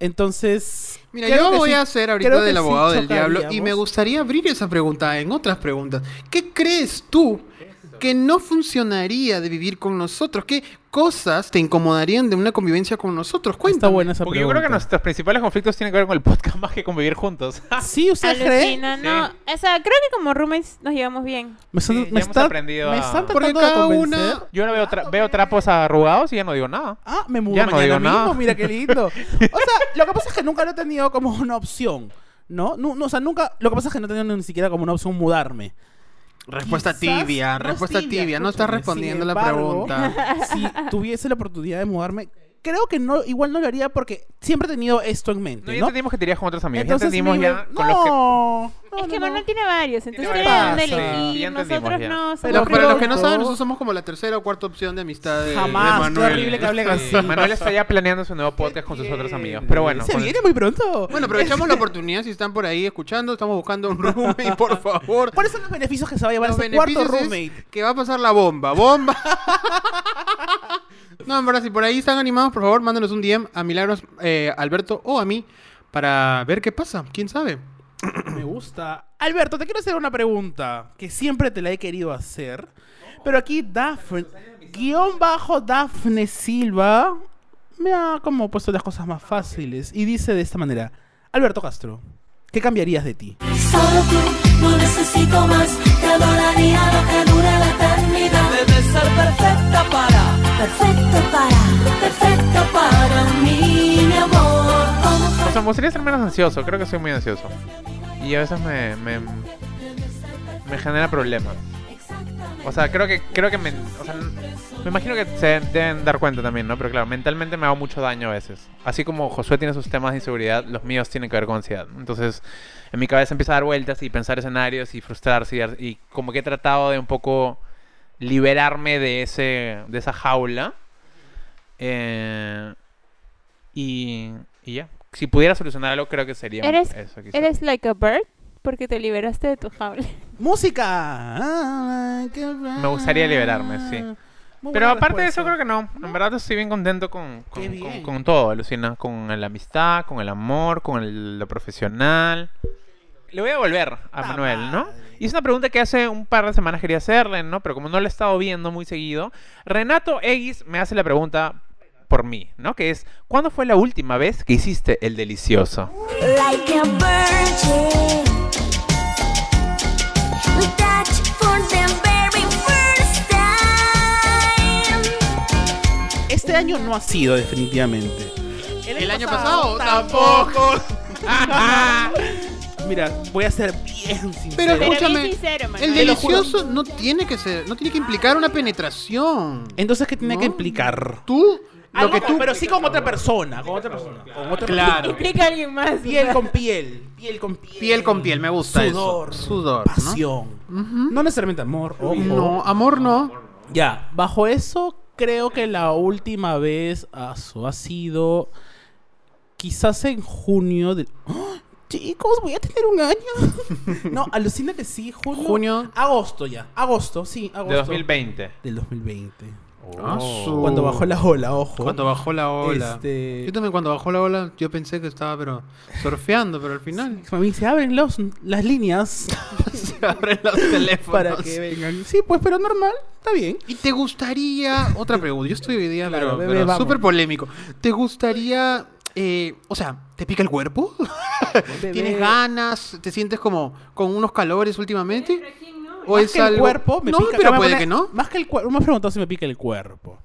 Speaker 3: Entonces.
Speaker 1: Mira, yo voy
Speaker 3: sí-
Speaker 1: a ser ahorita del
Speaker 3: sí
Speaker 1: abogado del diablo y me gustaría abrir esa pregunta en otras preguntas. ¿Qué crees tú que no funcionaría de vivir con nosotros? ¿Qué cosas te incomodarían de una convivencia con nosotros?
Speaker 3: Está
Speaker 1: Cuéntame.
Speaker 3: buena esa
Speaker 2: Porque yo creo que nuestros principales conflictos tienen que ver con el podcast más que convivir juntos.
Speaker 3: Sí, ¿usted cree?
Speaker 4: No. O sea, creo que como roommates nos llevamos bien.
Speaker 3: Me están,
Speaker 2: Sí,
Speaker 3: me
Speaker 2: ya hemos
Speaker 3: está-
Speaker 2: aprendido
Speaker 3: me
Speaker 2: a-
Speaker 3: están
Speaker 1: Porque
Speaker 3: de
Speaker 1: cada una-
Speaker 2: Yo ahora veo, tra- veo trapos arrugados y ya no digo nada.
Speaker 3: Ah, me mudo
Speaker 2: Ya no digo
Speaker 3: mismo,
Speaker 2: nada.
Speaker 3: mira qué lindo. O sea, lo que pasa es que nunca lo he tenido como una opción, ¿no? No, no, o sea, nunca, lo que pasa es que no he tenido ni siquiera como una opción mudarme.
Speaker 1: Respuesta
Speaker 3: Quizás-
Speaker 1: tibia,
Speaker 3: no
Speaker 1: respuesta tibia. No estás respondiendo
Speaker 3: sin
Speaker 1: la pregunta.
Speaker 3: Si tuviese la oportunidad de mudarme, creo que no, igual no lo haría porque siempre he tenido esto en mente,
Speaker 2: No,
Speaker 3: ¿no?
Speaker 2: ya entendimos que te irías con otros amigos.
Speaker 3: Entonces,
Speaker 2: ya entendimos
Speaker 3: mi-
Speaker 2: ya con
Speaker 3: no,
Speaker 2: los que...
Speaker 3: no,
Speaker 4: es que
Speaker 3: no,
Speaker 4: Manuel
Speaker 3: no.
Speaker 4: tiene varios, entonces
Speaker 2: Tiene
Speaker 4: tiene
Speaker 3: varios.
Speaker 4: donde
Speaker 3: Sí,
Speaker 4: elegir.
Speaker 2: ya entendimos
Speaker 4: Nosotros
Speaker 2: ya.
Speaker 4: no somos
Speaker 3: Pero
Speaker 1: para los que no saben, nosotros somos como la tercera o cuarta opción de amistad de,
Speaker 3: Jamás,
Speaker 1: de
Speaker 3: qué
Speaker 1: Manuel.
Speaker 3: horrible que hablen así.
Speaker 2: Manuel está ya planeando su nuevo podcast con sus otros amigos. Pero bueno.
Speaker 3: Se
Speaker 2: con-
Speaker 3: viene muy pronto.
Speaker 1: Bueno, aprovechamos la oportunidad si están por ahí escuchando. Estamos buscando un roommate, por favor.
Speaker 3: ¿Cuáles son los beneficios que se va a llevar
Speaker 1: Los
Speaker 3: ese cuarto
Speaker 1: beneficios es
Speaker 3: roommate?
Speaker 1: que va a pasar la bomba. ¡Bomba! no, en verdad, si por ahí están animados, por favor, mándenos un DM a Milagros, eh, Alberto o a mí para ver qué pasa. ¿Quién sabe?
Speaker 3: Me gusta. Alberto, te quiero hacer una pregunta que siempre te la he querido hacer. Pero aquí Dafne, guion bajo Dafne Silva, me ha como puesto las cosas más fáciles. Y dice de esta manera, Alberto Castro, ¿qué cambiarías de ti?
Speaker 6: Solo tú, no necesito más. Te adoraría lo que dure la eternidad.
Speaker 8: Debes ser perfecta para
Speaker 6: Perfecto para, perfecto para mí, mi amor. Como
Speaker 2: O sea, me gustaría ser menos ansioso. Creo que soy muy ansioso. Y a veces me, me, me genera problemas. O sea, creo que, creo que me, o sea, me imagino que se deben dar cuenta también, ¿no? Pero claro, mentalmente me hago mucho daño a veces. Así como Josué tiene sus temas de inseguridad, los míos tienen que ver con ansiedad. Entonces, en mi cabeza empieza a dar vueltas y pensar escenarios y frustrarse y, como que he tratado de un poco liberarme de ese de esa jaula. Eh, y, y ya. Si pudiera solucionar algo, creo que sería
Speaker 4: ¿Eres-
Speaker 2: eso.
Speaker 4: ¿Eres like a bird? Porque te liberaste de tu jaula.
Speaker 3: ¡Música!
Speaker 2: Me gustaría liberarme, sí.
Speaker 3: Muy
Speaker 2: Pero aparte de eso, creo que no. En verdad estoy bien contento con, con, todo, Lucina. Con la amistad, con el amor, con el- lo profesional. Le voy a volver a
Speaker 3: La
Speaker 2: Manuel, ¿no? Y es una pregunta que hace un par de semanas quería hacerle, ¿no? Pero como no lo he estado viendo muy seguido, Renato Eguis me hace la pregunta por mí, ¿no? Que es, ¿cuándo fue la última vez que hiciste el delicioso?
Speaker 6: like a
Speaker 3: año no ha sido, definitivamente.
Speaker 1: El año pasado tampoco.
Speaker 3: Mira, voy a ser bien sincero.
Speaker 1: Pero escúchame,
Speaker 4: sincero,
Speaker 1: el delicioso no tiene que ser, no tiene que implicar una penetración.
Speaker 3: Entonces, ¿qué tiene
Speaker 1: ¿No?
Speaker 3: que implicar?
Speaker 1: Tú, lo
Speaker 3: Algo
Speaker 1: que tú,
Speaker 3: pero sí con otra persona, con otra persona. Con otra
Speaker 1: Claro.
Speaker 3: persona.
Speaker 4: Implica a alguien más.
Speaker 3: Piel con piel, piel con piel.
Speaker 1: piel con piel, me gusta
Speaker 3: Sudor,
Speaker 1: eso. Sudor, ¿no?
Speaker 3: pasión. No necesariamente amor, ojo.
Speaker 1: No, amor no.
Speaker 3: Ya, bajo eso creo que la última vez ah, su- ha sido quizás en junio de... ¡Ah! Chicos, voy a tener un año. no, alucina que sí, junio.
Speaker 1: Junio.
Speaker 3: Agosto ya. Agosto, sí, agosto.
Speaker 2: De 2020.
Speaker 3: Del 2020.
Speaker 1: Ah, su-
Speaker 3: Cuando bajó la ola, ojo.
Speaker 1: Cuando bajó la ola.
Speaker 3: Este-
Speaker 1: Yo también cuando bajó la ola, yo pensé que estaba pero surfeando, pero al final
Speaker 3: Mami, se abren los, las líneas
Speaker 1: se abren los teléfonos.
Speaker 3: para que vengan. Sí, pues, pero normal, está bien.
Speaker 1: ¿Y te gustaría, otra pregunta, yo estoy hoy día,
Speaker 3: Claro,
Speaker 1: pero,
Speaker 3: bebé,
Speaker 1: pero súper polémico. ¿Te gustaría, eh, o sea, ¿te pica el cuerpo? ¿Tienes ganas? ¿Te sientes como con unos calores últimamente? ¿O
Speaker 3: Más
Speaker 1: es
Speaker 3: que el cuerpo, me
Speaker 1: no,
Speaker 3: pica.
Speaker 1: pero puede que no.
Speaker 3: Más que el cuerpo, me has preguntado si me pica el cuerpo.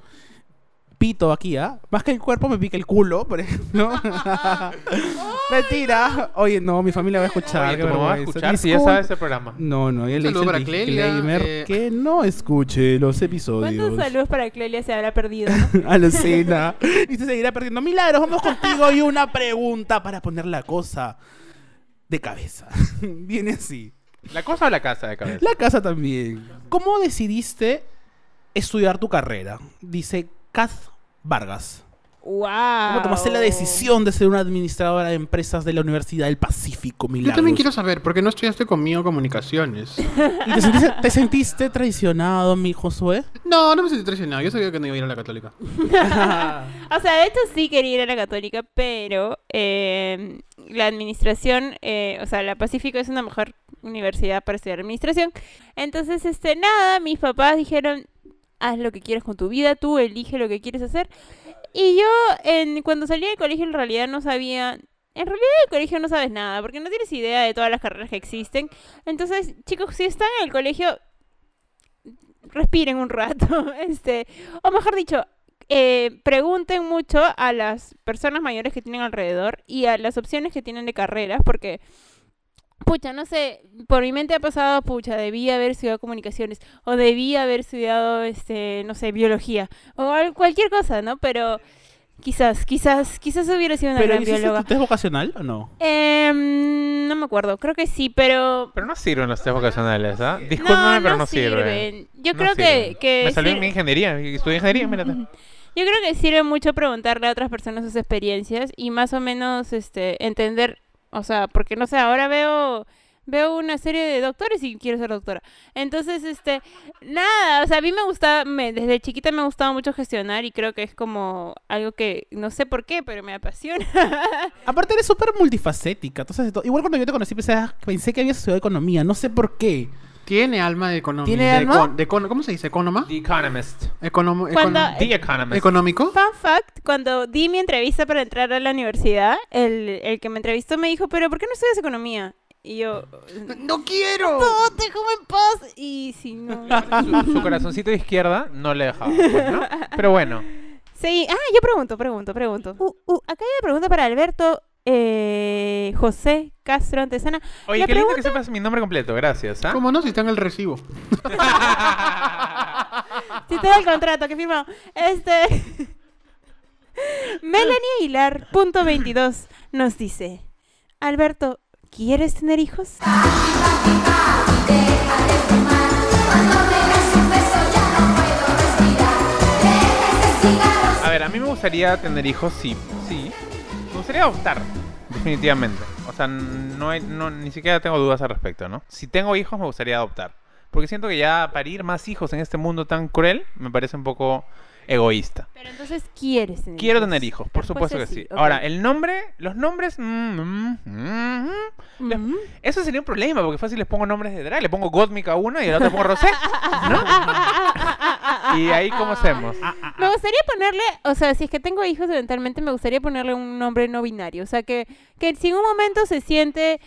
Speaker 3: Pito aquí, ¿ah? Más que el cuerpo me pica el culo, por ejemplo. Mentira. Oye, no, mi familia va a escuchar.
Speaker 2: Oye,
Speaker 3: qué
Speaker 2: tu mamá va a escuchar si ya sabe ese programa.
Speaker 3: No, no, ya le
Speaker 1: saludo
Speaker 3: hice
Speaker 1: para
Speaker 3: el
Speaker 1: Clelia,
Speaker 3: disclaimer
Speaker 1: eh.
Speaker 3: que no escuche los episodios.
Speaker 4: ¿Cuántos saludos para Clelia se habrá perdido?
Speaker 3: Alucina. Y se seguirá perdiendo. Milagros, vamos contigo y una pregunta para poner la cosa de cabeza. Viene así.
Speaker 2: ¿La cosa o la casa de cabeza?
Speaker 3: La casa también. ¿Cómo decidiste estudiar tu carrera? Dice Kath Vargas.
Speaker 4: ¡Wow!
Speaker 3: ¿Cómo tomaste la decisión de ser una administradora de empresas de la Universidad del Pacífico,
Speaker 1: Yo
Speaker 3: Milagros?
Speaker 1: también quiero saber, ¿por qué no estudiaste conmigo comunicaciones?
Speaker 3: ¿Y te sentiste, te sentiste traicionado, mi Josué?
Speaker 1: No, no me sentí traicionado. Yo sabía que no iba a ir a la católica.
Speaker 4: O sea, de hecho sí quería ir a la católica, pero eh, la administración, eh, o sea, la Pacífico es una mejor universidad para estudiar administración. Entonces, este, nada, mis papás dijeron, haz lo que quieras con tu vida, tú elige lo que quieres hacer. Y yo, en, cuando salí del colegio, en realidad no sabía... En realidad del colegio no sabes nada, porque no tienes idea de todas las carreras que existen. Entonces, chicos, si están en el colegio, respiren un rato. Este, o mejor dicho, eh, pregunten mucho a las personas mayores que tienen alrededor y a las opciones que tienen de carreras, porque, pucha, no sé, por mi mente ha pasado, pucha, debía haber estudiado comunicaciones, o debía haber estudiado, este, no sé, biología, o al- cualquier cosa, ¿no? Pero quizás, quizás, quizás hubiera sido una
Speaker 3: ¿Pero
Speaker 4: gran bióloga.
Speaker 3: test vocacional o no?
Speaker 4: Em, no me acuerdo, creo que sí, pero...
Speaker 2: Pero no sirven los test vocacionales, ¿ah? Discúlpame, pero no sirven.
Speaker 4: sirven. Yo
Speaker 2: No
Speaker 4: creo que,
Speaker 2: sirven.
Speaker 4: que
Speaker 2: Me salió en mi ingeniería, estudié ingeniería, mírate.
Speaker 4: Yo creo que sirve mucho preguntarle a otras personas sus experiencias y más o menos este entender, o sea, porque no sé, ahora veo veo una serie de doctores y quiero ser doctora. Entonces, este, nada, o sea, a mí me gusta, me, desde chiquita me ha gustado mucho gestionar y creo que es como algo que no sé por qué, pero me apasiona.
Speaker 3: Aparte eres súper multifacética. Entonces, to- igual cuando yo te conocí pensé, ah, pensé que habías estudiado economía. No sé por qué.
Speaker 1: Tiene alma de economía.
Speaker 3: ¿Tiene
Speaker 1: de
Speaker 3: alma?
Speaker 1: econ- de econo- ¿Cómo se dice? ¿Economa?
Speaker 2: The Economist.
Speaker 1: Economo-
Speaker 4: Cuando-
Speaker 1: econo-
Speaker 2: The Economist.
Speaker 1: ¿Económico?
Speaker 4: Fun fact, cuando di mi entrevista para entrar a la universidad, el, el que me entrevistó me dijo, pero ¿por qué no estudias economía? Y yo,
Speaker 1: ¡No quiero!
Speaker 4: no, déjame en paz. Y si no...
Speaker 2: Su, su corazoncito de izquierda no le dejaba, pues, ¿no? Pero bueno.
Speaker 4: Sí, ah, yo pregunto, pregunto, pregunto. Uh, uh, acá hay una pregunta para Alberto eh, José Castro Antesana.
Speaker 2: Oye,
Speaker 4: La
Speaker 2: qué lindo que sepas mi nombre completo, gracias, ¿ah?
Speaker 1: ¿Cómo no? Si está en el recibo.
Speaker 4: Si te da el contrato que firmó. Este. Melanie Aguilar, punto 22, nos dice: Alberto, ¿quieres tener hijos?
Speaker 2: A ver, a mí me gustaría tener hijos, sí, sí. Me gustaría adoptar, definitivamente. O sea, no, hay- no ni siquiera tengo dudas al respecto, ¿no? Si tengo hijos, me gustaría adoptar. Porque siento que ya parir más hijos en este mundo tan cruel me parece un poco egoísta.
Speaker 4: Pero entonces, ¿quieres tener
Speaker 2: Quiero
Speaker 4: hijos?
Speaker 2: tener hijos, por supuesto que sí. Ahora, el nombre, los nombres, mm, mm, mm, mm, eso sería un problema porque fácil les pongo nombres de drag, le pongo Godmic a uno y al otro le pongo Rosé, ¿no? ¿Y ahí cómo hacemos?
Speaker 4: Me gustaría ponerle, o sea, si es que tengo hijos eventualmente, me gustaría ponerle un nombre no binario. O sea, que, que si en un momento se siente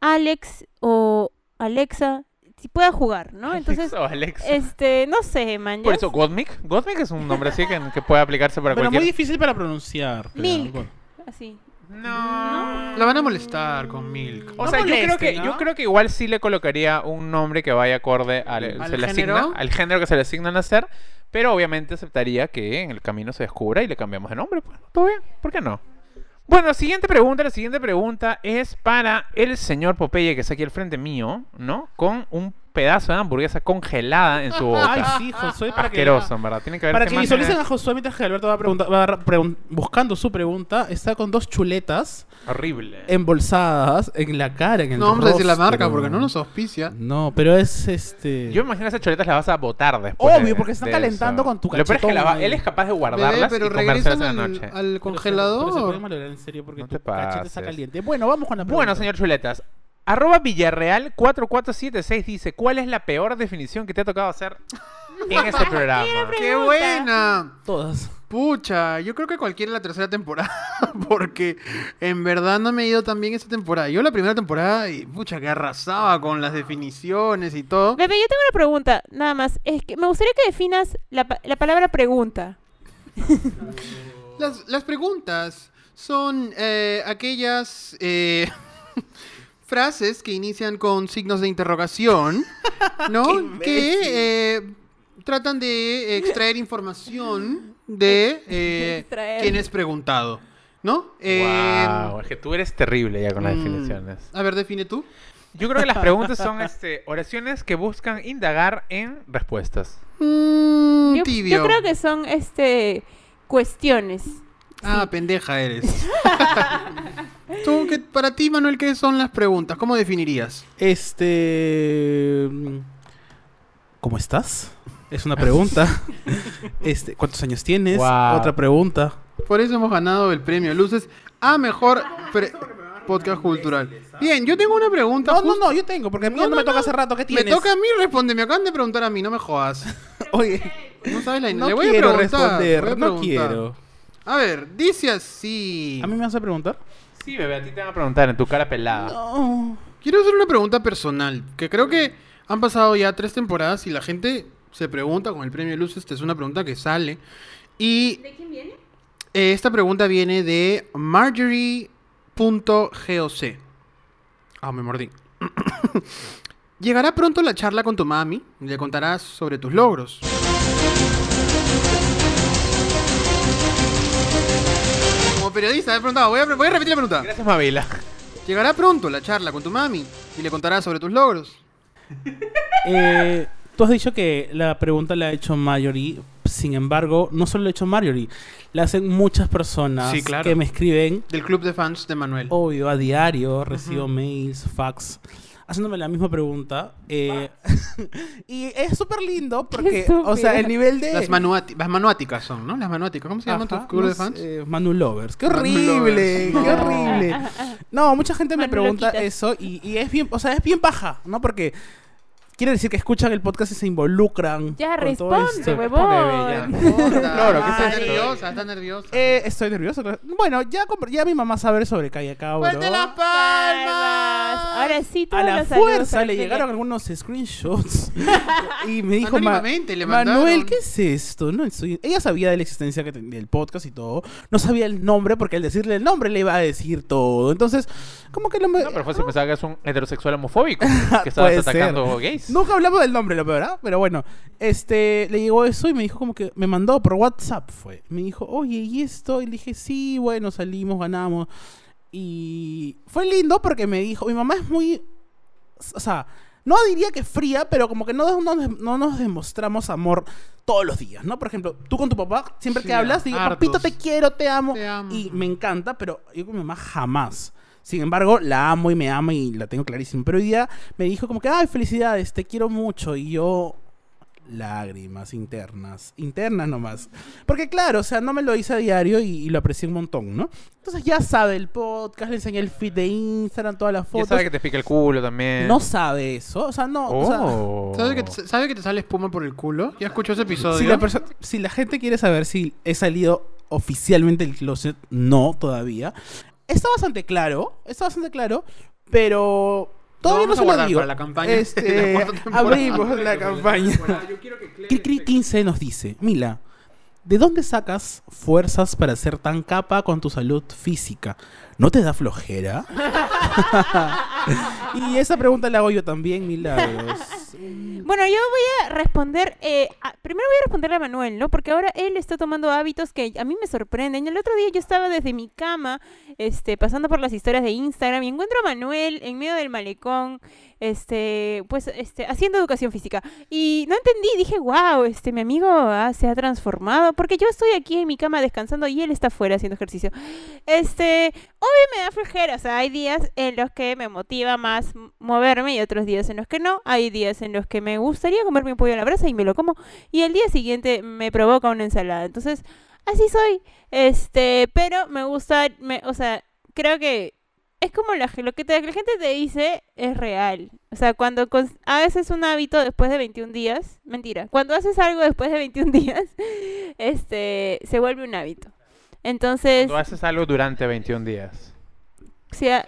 Speaker 4: Alex o Alexa, si pueda jugar, ¿no? Entonces,
Speaker 2: Alex o Alex.
Speaker 4: este, no sé, man.
Speaker 2: Por eso, Godmic. Godmic es un nombre así que, que puede aplicarse para
Speaker 3: Pero muy
Speaker 2: cualquier...
Speaker 3: difícil para pronunciar.
Speaker 4: Milk. Así.
Speaker 2: No.
Speaker 1: La van a molestar con Milk.
Speaker 2: O
Speaker 3: No
Speaker 2: sea, yo creo que
Speaker 3: ¿no?
Speaker 2: yo creo que igual sí le colocaría un nombre que vaya acorde al,
Speaker 1: ¿Al
Speaker 2: se le
Speaker 1: género?
Speaker 2: asigna- al género que se le asigna nacer, pero obviamente aceptaría que en el camino se descubra y le cambiamos de nombre. Pues, todo bien, ¿por qué no? Bueno, siguiente pregunta, la siguiente pregunta es para el señor Popeye que está aquí al frente mío, ¿no? Con un pedazo de hamburguesa congelada en su boca.
Speaker 3: Ay, sí, Josué, para que,
Speaker 2: Asqueroso, en verdad. Tiene que
Speaker 3: para que visualicen a Josué mientras que Alberto va, pregunta- va pregun- buscando su pregunta, está con dos chuletas
Speaker 2: Horrible.
Speaker 3: embolsadas en la cara, en el
Speaker 1: No vamos a decir la
Speaker 3: rostro.
Speaker 1: marca porque no nos auspicia.
Speaker 3: No, pero es este...
Speaker 2: Yo me imagino esas choletas las vas a botar después.
Speaker 3: Obvio,
Speaker 2: de-
Speaker 3: porque están
Speaker 2: de
Speaker 3: calentando
Speaker 2: eso.
Speaker 3: con tu
Speaker 2: Lo peor es que la va-
Speaker 3: ahí.
Speaker 2: él es capaz de
Speaker 1: Bebé,
Speaker 2: guardarlas
Speaker 1: pero
Speaker 2: y comérselas
Speaker 1: regresan
Speaker 2: en la
Speaker 1: al,
Speaker 2: noche.
Speaker 1: al
Speaker 3: Pero se- pero se
Speaker 1: congelador.
Speaker 3: puede malograr en serio porque
Speaker 2: No
Speaker 3: tu
Speaker 2: te
Speaker 3: cachete está
Speaker 2: pases.
Speaker 3: caliente. Bueno, vamos con la pregunta.
Speaker 2: Bueno, señor Chuletas. Arroba Villarreal 4476 dice, ¿cuál es la peor definición que te ha tocado hacer en este programa?
Speaker 1: ¡Qué buena!
Speaker 3: Todas.
Speaker 1: Pucha, yo creo que cualquiera la tercera temporada, porque en verdad no me he ido tan bien esta temporada. Yo la primera temporada, y pucha, que arrasaba con las definiciones y todo.
Speaker 4: Bebé, yo tengo una pregunta, nada más. Es que me gustaría que definas la, pa- la palabra pregunta.
Speaker 1: Las, las preguntas son eh, aquellas eh, frases que inician con signos de interrogación, ¿no? que eh, tratan de extraer información de eh, quien es preguntado, ¿no? Eh,
Speaker 2: Wow, es que tú eres terrible ya con las
Speaker 1: mm,
Speaker 2: definiciones.
Speaker 1: A ver, define tú.
Speaker 2: Yo creo que las preguntas son este, oraciones que buscan indagar en respuestas.
Speaker 1: Mm,
Speaker 4: Yo,
Speaker 1: tibio.
Speaker 4: yo creo que son este cuestiones.
Speaker 1: Ah, pendeja eres. Tú, ¿qué- para ti, Manuel, ¿qué son las preguntas? ¿Cómo definirías?
Speaker 3: Este. ¿Cómo estás? Es una pregunta. este, ¿Cuántos años tienes?
Speaker 2: Wow.
Speaker 3: Otra pregunta.
Speaker 1: Por eso hemos ganado el premio Luces a mejor pre- podcast cultural. Bien, yo tengo una pregunta.
Speaker 3: No, no, no, yo tengo, porque a mí
Speaker 1: No,
Speaker 3: no,
Speaker 1: no,
Speaker 3: me toca hace rato. ¿Qué
Speaker 1: Me
Speaker 3: tienes?
Speaker 1: toca a mí responder. Me acaban de preguntar a mí, no me jodas.
Speaker 3: Oye,
Speaker 1: No sabes la
Speaker 3: no
Speaker 1: le voy a
Speaker 3: quiero
Speaker 1: preguntar,
Speaker 3: responder,
Speaker 1: voy a
Speaker 3: no quiero.
Speaker 1: A ver, dice así.
Speaker 3: ¿A mí me vas a preguntar?
Speaker 2: Sí, bebé, a ti te van a preguntar en tu cara pelada.
Speaker 3: No.
Speaker 1: Quiero hacer una pregunta personal, que creo que han pasado ya tres temporadas y la gente se pregunta con el premio Luces, esta es una pregunta que sale. Y
Speaker 4: ¿De quién viene?
Speaker 1: eh, esta pregunta viene de Marjorie.goc. Ah, me mordí. Llegará pronto la charla con tu mami y le contarás sobre tus logros. Periodista, he preguntado, voy a, voy a repetir la pregunta.
Speaker 2: Gracias, Mavila.
Speaker 1: Llegará pronto la charla con tu mami y le contarás sobre tus logros.
Speaker 3: Eh, tú has dicho que la pregunta la ha hecho Marjorie. Sin embargo, no solo la ha hecho Marjorie, la hacen muchas personas
Speaker 1: Sí, claro.
Speaker 3: que me escriben,
Speaker 1: Del club de fans de Manuel.
Speaker 3: obvio, a diario, recibo mails, fax, haciéndome la misma pregunta. eh, y es súper lindo porque, o sea, el nivel de...
Speaker 1: Las, manuáticas son, ¿no? Las manuáticas. ¿Cómo se llaman tus club de fans?
Speaker 3: sé, Manu Lovers. ¡Qué horrible! ¡Qué
Speaker 1: No.
Speaker 3: horrible! No, mucha gente me
Speaker 4: Manu
Speaker 3: pregunta
Speaker 4: Loquitas.
Speaker 3: eso y, y es bien, o sea, es bien paja, ¿no? Porque quiere decir que escuchan el podcast y se involucran.
Speaker 4: Ya responde, huevón.
Speaker 2: Claro, ¿qué es
Speaker 1: está nerviosa, está nerviosa.
Speaker 3: Eh, estoy nervioso. Bueno, ya, ya mi mamá sabe sobre Calle Cabro.
Speaker 1: ¡Fuerte las
Speaker 4: Palmas. Ahora sí,
Speaker 3: A
Speaker 4: todos
Speaker 3: la
Speaker 4: los saludos
Speaker 3: fuerza le
Speaker 4: que-
Speaker 3: llegaron algunos screenshots y me dijo
Speaker 1: le
Speaker 3: Manuel. ¿qué es esto? No, estoy- Ella sabía de la existencia que ten- del podcast y todo. No sabía el nombre porque al decirle el nombre le iba a decir todo. Entonces, como que lo
Speaker 2: No, pero fue si pensaba que es un heterosexual homofóbico. Que estabas atacando
Speaker 3: ser.
Speaker 2: gays.
Speaker 3: Nunca hablamos del nombre, lo peor, ¿ah? Pero bueno, este, le llegó eso y me dijo como que me mandó por WhatsApp fue. Me dijo, oye, ¿y esto? Y le dije, sí, bueno, salimos, ganamos. Y fue lindo porque me dijo, mi mamá es muy, o sea, no diría que fría, pero como que no, no, no nos demostramos amor todos los días, ¿no? Por ejemplo, tú con tu papá, siempre
Speaker 1: Sí,
Speaker 3: que hablas, digo,
Speaker 1: hartos.
Speaker 3: papito, te quiero, te amo.
Speaker 1: Te amo.
Speaker 3: Y me encanta, pero yo con mi mamá jamás. Sin embargo, la amo y me ama y la tengo clarísimo. Pero hoy día me dijo como que, ay, felicidades, te quiero mucho. Y yo lágrimas internas, internas nomás. Porque claro, o sea, no me lo hice a diario y, y lo aprecié un montón, ¿no? Entonces ya sabe el podcast, le enseñé el feed de Instagram, todas las
Speaker 2: Ya
Speaker 3: fotos.
Speaker 2: sabe que te pica el culo también.
Speaker 3: No sabe eso, o sea, no... o sea,
Speaker 2: Oh.
Speaker 1: ¿Sabes que, te, ¿Sabe que te sale espuma por el culo? ¿Ya escuchó ese episodio?
Speaker 3: si, la perso- si la gente quiere saber si he salido oficialmente del closet, no, todavía. Está bastante claro, está bastante claro, pero todavía no,
Speaker 1: a
Speaker 3: se lo digo.
Speaker 1: para la campaña
Speaker 3: Este,
Speaker 1: la
Speaker 3: abrimos la campaña. Cricri 15 nos dice, Mila, ¿de dónde sacas fuerzas para ser tan capa con tu salud física? ¿No te da flojera? y esa pregunta la hago yo también, Milagros.
Speaker 4: Bueno, yo voy a responder. eh, primero voy a responderle a Manuel, ¿no? Porque ahora él está tomando hábitos que a mí me sorprenden. El otro día yo estaba desde mi cama, este, pasando por las historias de Instagram y encuentro a Manuel en medio del malecón, este, pues, este, haciendo educación física. Y no entendí, dije, wow, este, mi amigo se ha transformado. Porque yo estoy aquí en mi cama descansando y él está afuera haciendo ejercicio. Este, obvio me da flojera, o sea, hay días en los que me motiva más moverme y otros días en los que no. Hay días en los que me gustaría comerme un pollo a la brasa y me lo como y el día siguiente me provoca una ensalada. Entonces, así soy. Este, pero me gusta, me, o sea, creo que es como la, lo que te- la gente te dice es real. O sea, cuando cons- haces un hábito después de 21 días, mentira, cuando haces algo después de 21 días, este, se vuelve un hábito. Entonces,
Speaker 2: Cuando haces algo durante 21 días.
Speaker 4: si a-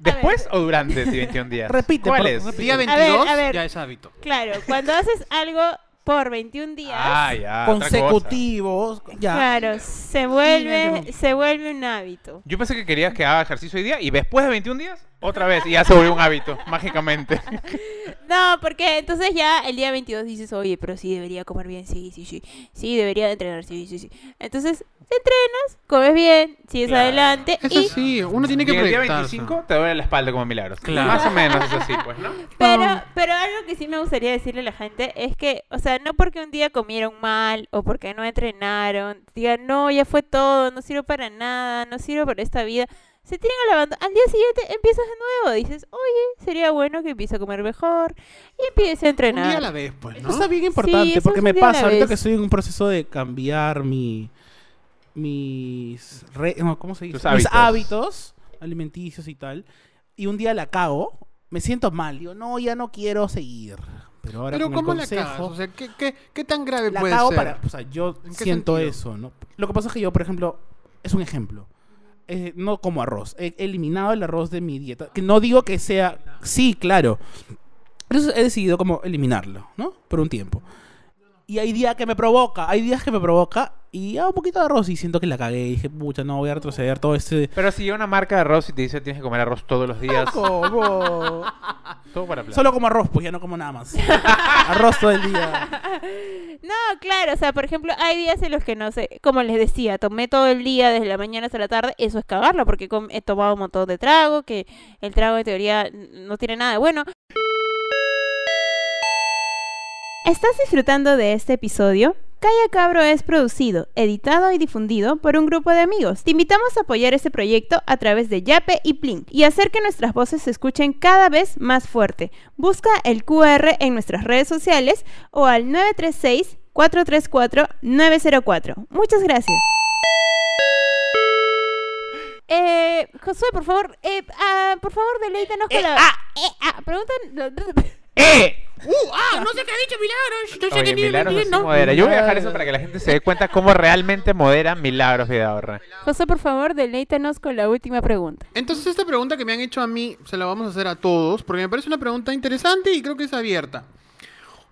Speaker 2: ¿Después o durante 21 días?
Speaker 3: Repite,
Speaker 2: ¿Cuál es?
Speaker 3: repite.
Speaker 1: Día
Speaker 4: ver,
Speaker 1: 22
Speaker 4: a ver.
Speaker 1: ya es hábito.
Speaker 4: claro, cuando haces algo por 21 días,
Speaker 2: Ah, ya.
Speaker 3: consecutivos, ya.
Speaker 4: claro, se vuelve, se vuelve un hábito.
Speaker 2: Yo pensé que querías que haga ejercicio hoy día y después de 21 días, otra vez. Y ya se volvió un hábito, mágicamente.
Speaker 4: No, porque entonces ya el día 22 dices, oye, pero sí debería comer bien, sí, sí, sí. Sí, debería de entrenar, sí, sí, sí. Entonces, entrenas, comes bien, sigues
Speaker 2: Claro.
Speaker 4: adelante
Speaker 1: Eso
Speaker 4: y...
Speaker 1: sí, uno tiene
Speaker 2: Y
Speaker 1: que
Speaker 2: en el día
Speaker 1: proyectarse.
Speaker 2: 25 te duele la espalda como milagros.
Speaker 1: Claro.
Speaker 2: Más o menos es así, pues, ¿no?
Speaker 4: Pero, pero algo que sí me gustaría decirle a la gente es que, o sea, no porque un día comieron mal o porque no entrenaron, digan, no, ya fue todo, no sirvo para nada, no sirvo para esta vida. Se tiran a la banda. Al día siguiente empiezas de nuevo. Dices, oye, sería bueno que empiece a comer mejor y empiece a
Speaker 1: Un día a
Speaker 4: entrenar.
Speaker 1: la vez, pues,
Speaker 3: Eso
Speaker 1: ¿no?
Speaker 3: está bien importante
Speaker 4: eso
Speaker 3: porque me
Speaker 4: la
Speaker 3: pasa ahorita
Speaker 4: vez.
Speaker 3: que estoy en un proceso de cambiar mi mis re- no, ¿cómo se dice?
Speaker 2: Tus
Speaker 3: Mis
Speaker 2: hábitos.
Speaker 3: hábitos alimenticios y tal. Y un día la cago, me siento mal, digo, no, ya no quiero seguir. Pero ahora
Speaker 1: Pero
Speaker 3: con el
Speaker 1: ¿cómo la
Speaker 3: consejo,
Speaker 1: cagas? O sea, ¿qué, qué, qué tan grave
Speaker 3: la
Speaker 1: puede
Speaker 3: cago
Speaker 1: ser?
Speaker 3: para, o sea, yo
Speaker 1: ¿En qué
Speaker 3: siento
Speaker 1: sentido?
Speaker 3: eso, ¿no? Lo que pasa es que yo, por ejemplo, es un ejemplo. Eh, no como arroz. He eliminado el arroz de mi dieta. Que no digo que sea. Sí, claro. Entonces he decidido como eliminarlo, ¿no? Por un tiempo. Y hay días que me provoca, hay días que me provoca y hago un poquito de arroz y siento que la cagué. Y dije, pucha, no voy a retroceder todo este.
Speaker 2: Pero si llega una marca de arroz y te dice tienes que comer arroz todos los días,
Speaker 3: Como...
Speaker 2: todo para plata.
Speaker 3: Solo como arroz, pues ya no como nada más. arroz todo el día.
Speaker 4: No, claro, o sea, por ejemplo, hay días en los que no sé, como les decía, tomé todo el día desde la mañana hasta la tarde, eso es cagarlo, porque he tomado un montón de trago, que el trago de teoría no tiene nada de bueno. ¿Estás disfrutando de este episodio? Calla Cabro es producido, editado y difundido por un grupo de amigos. Te invitamos a apoyar este proyecto a través de Yape y Plink y hacer que nuestras voces se escuchen cada vez más fuerte. Busca el QR en nuestras redes sociales o al 936-434-904. Muchas gracias. Eh, Josué, por favor, eh, ah, por favor, deleítanos con la... Eh, ah, preguntan...
Speaker 2: ¡Eh!
Speaker 1: ¡Ah! No sé qué ha dicho Milagros. No sé
Speaker 2: Oye,
Speaker 1: qué tiene
Speaker 2: Milagros
Speaker 1: bien,
Speaker 2: así
Speaker 1: ¿no?
Speaker 2: modera. Yo voy a dejar eso para que la gente se dé cuenta cómo realmente modera Milagros Vidahorra.
Speaker 4: José, por favor, deleítanos con la última pregunta.
Speaker 1: Entonces esta pregunta que me han hecho a mí se la vamos a hacer a todos porque me parece una pregunta interesante y creo que es abierta.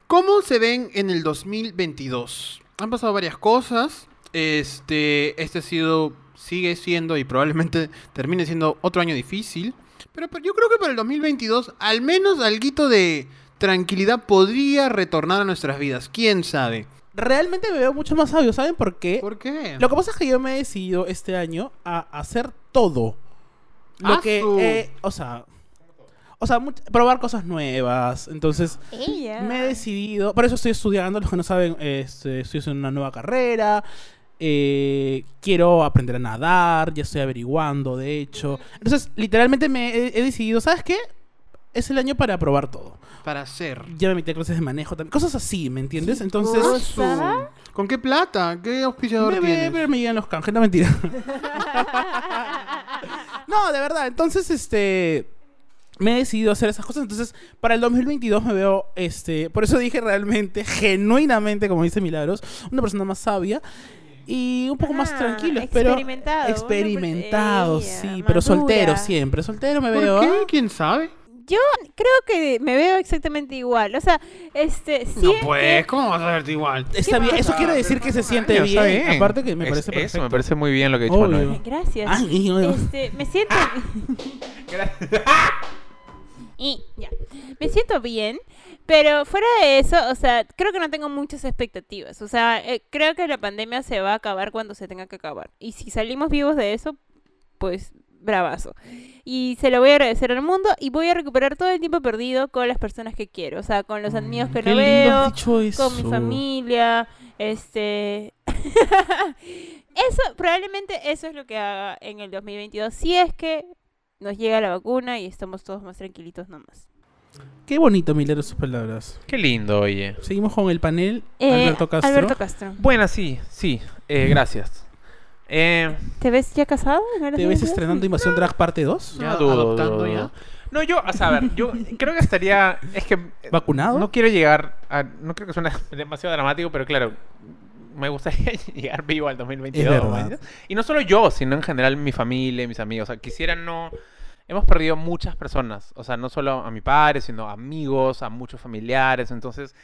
Speaker 1: ¿Cómo se ven en el 2022? Han pasado varias cosas. Este, este ha sido, sigue siendo y probablemente termine siendo otro año difícil. Pero, pero yo creo que para el 2022 al menos alguito de tranquilidad podría retornar a nuestras vidas. ¿Quién sabe?
Speaker 3: Realmente me veo mucho más sabio, ¿saben por qué?
Speaker 1: ¿Por qué?
Speaker 3: Lo que pasa es que yo me he decidido este año a hacer todo. Lo
Speaker 1: ¡Asu!
Speaker 3: que, eh, o sea, o sea, much- probar cosas nuevas. Entonces,
Speaker 4: Ella.
Speaker 3: me he decidido, por eso estoy estudiando, los que no saben, este, estoy haciendo una nueva carrera. eh, quiero aprender a nadar, ya estoy averiguando, de hecho. Entonces, literalmente me he, he decidido, ¿sabes qué? Es el año para probar todo.
Speaker 1: Para hacer.
Speaker 3: Ya me metí a clases de manejo también. Cosas así, ¿me entiendes? Entonces.
Speaker 4: cosa.
Speaker 1: ¿Con qué plata? ¿Qué auspiciador
Speaker 3: Bebé,
Speaker 1: tienes?
Speaker 3: pero me llegan los canjes, no mentira. no, de verdad. Entonces, este. Me he decidido hacer esas cosas. Entonces, para el 2022 me veo, este. Por eso dije realmente, genuinamente, como dice Milagros, una persona más sabia. Y un poco más
Speaker 4: Ah,
Speaker 3: tranquilo, espero.
Speaker 4: experimentado,
Speaker 3: Experimentado, sí. Pero soltero siempre. Soltero me
Speaker 1: ¿Por
Speaker 3: veo.
Speaker 1: qué? ¿Quién sabe?
Speaker 4: Yo creo que me veo exactamente igual. O sea, este. Sí
Speaker 1: No
Speaker 4: es
Speaker 1: pues,
Speaker 4: que-
Speaker 1: ¿cómo vas a verte igual?
Speaker 3: Está bien. Eso quiere decir que se siente
Speaker 2: Está
Speaker 3: bien. Aparte que me
Speaker 2: Es-
Speaker 3: parece
Speaker 2: Eso
Speaker 3: perfecto.
Speaker 2: me parece muy bien lo que ha dicho
Speaker 3: Obvio.
Speaker 2: Manuel.
Speaker 4: Gracias. Este, me siento. y ya. Me siento bien. Pero fuera de eso, o sea, creo que no tengo muchas expectativas. O sea, eh, creo que la pandemia se va a acabar cuando se tenga que acabar. Y si salimos vivos de eso, pues bravazo. Y se lo voy a agradecer al mundo y voy a recuperar todo el tiempo perdido con las personas que quiero. O sea, con los amigos que
Speaker 3: Mm,
Speaker 4: no veo, con mi familia, este... eso, probablemente eso es lo que haga en el 2022, si es que nos llega la vacuna y estamos todos más tranquilitos nomás.
Speaker 3: Qué bonito, Milero, sus palabras.
Speaker 2: Qué lindo, oye.
Speaker 3: Seguimos con el panel.
Speaker 4: Eh,
Speaker 3: Alberto Castro.
Speaker 4: Alberto Castro.
Speaker 2: Bueno, sí, sí. eh, gracias. Eh,
Speaker 4: ¿Te ves ya casado?
Speaker 3: ¿Te ves
Speaker 4: 2022?
Speaker 3: estrenando Invasión Drag parte 2?
Speaker 1: Ya
Speaker 2: no dudo,
Speaker 1: adoptando
Speaker 2: dudo,
Speaker 1: ya.
Speaker 2: No, yo, o sea, a ver, yo creo que estaría. Es que.
Speaker 3: ¿Vacunado?
Speaker 2: No quiero llegar a. No creo que suene demasiado dramático, pero claro. Me gustaría llegar vivo al 2022.
Speaker 3: Es verdad.
Speaker 2: ¿me entiendes? Y no solo yo, sino en general mi familia, mis amigos. O sea, quisiera no. Hemos perdido muchas personas. O sea, no solo a mi padre, sino a amigos, a muchos familiares. Entonces,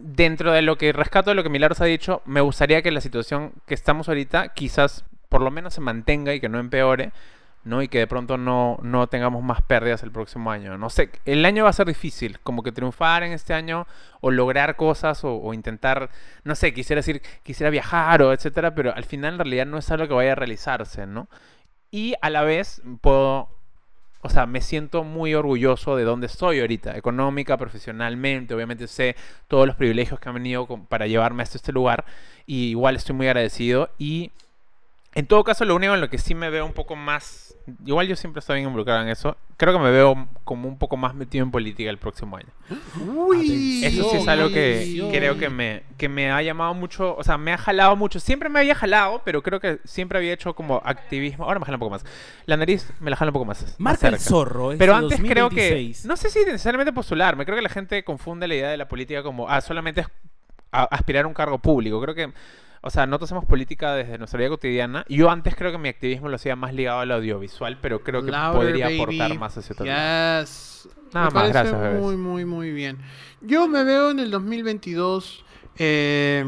Speaker 2: dentro de lo que rescato de lo que Milagros ha dicho, me gustaría que la situación que estamos ahorita quizás por lo menos se mantenga y que no empeore, ¿no? Y que de pronto no, no tengamos más pérdidas el próximo año. No sé, el año va a ser difícil, como que triunfar en este año o lograr cosas o, o intentar, no sé, quisiera decir, quisiera viajar o etcétera, pero al final en realidad no es algo que vaya a realizarse, ¿no? Y a la vez puedo o sea, me siento muy orgulloso de dónde estoy ahorita, económica, profesionalmente. Obviamente sé todos los privilegios que han venido con- para llevarme hasta este lugar. Y igual estoy muy agradecido. Y en todo caso, lo único en lo que sí me veo un poco más. Igual yo siempre estoy bien involucrado en eso. Creo que me veo como un poco más metido en política el próximo año.
Speaker 1: Uy,
Speaker 2: Eso sí es algo que creo que me, que me ha llamado mucho, o sea, me ha jalado mucho. Siempre me había jalado, pero creo que siempre había hecho como activismo. Ahora me jala un poco más. La nariz me la jala un poco más.
Speaker 3: Marca el zorro. es
Speaker 2: Pero antes creo que,
Speaker 3: 2026.
Speaker 2: no sé si necesariamente postularme, creo que la gente confunde la idea de la política como, ah, solamente aspirar a un cargo público. Creo que, o sea, nosotros hacemos política desde nuestra vida cotidiana. Yo antes creo que mi activismo lo hacía más ligado al audiovisual, pero creo que
Speaker 1: Louder,
Speaker 2: podría
Speaker 1: baby.
Speaker 2: aportar más hacia otro lado.
Speaker 1: Yes.
Speaker 2: Nada
Speaker 1: Me
Speaker 2: más, gracias, bebés.
Speaker 1: Muy, muy, muy bien. Yo me veo en el 2022. eh,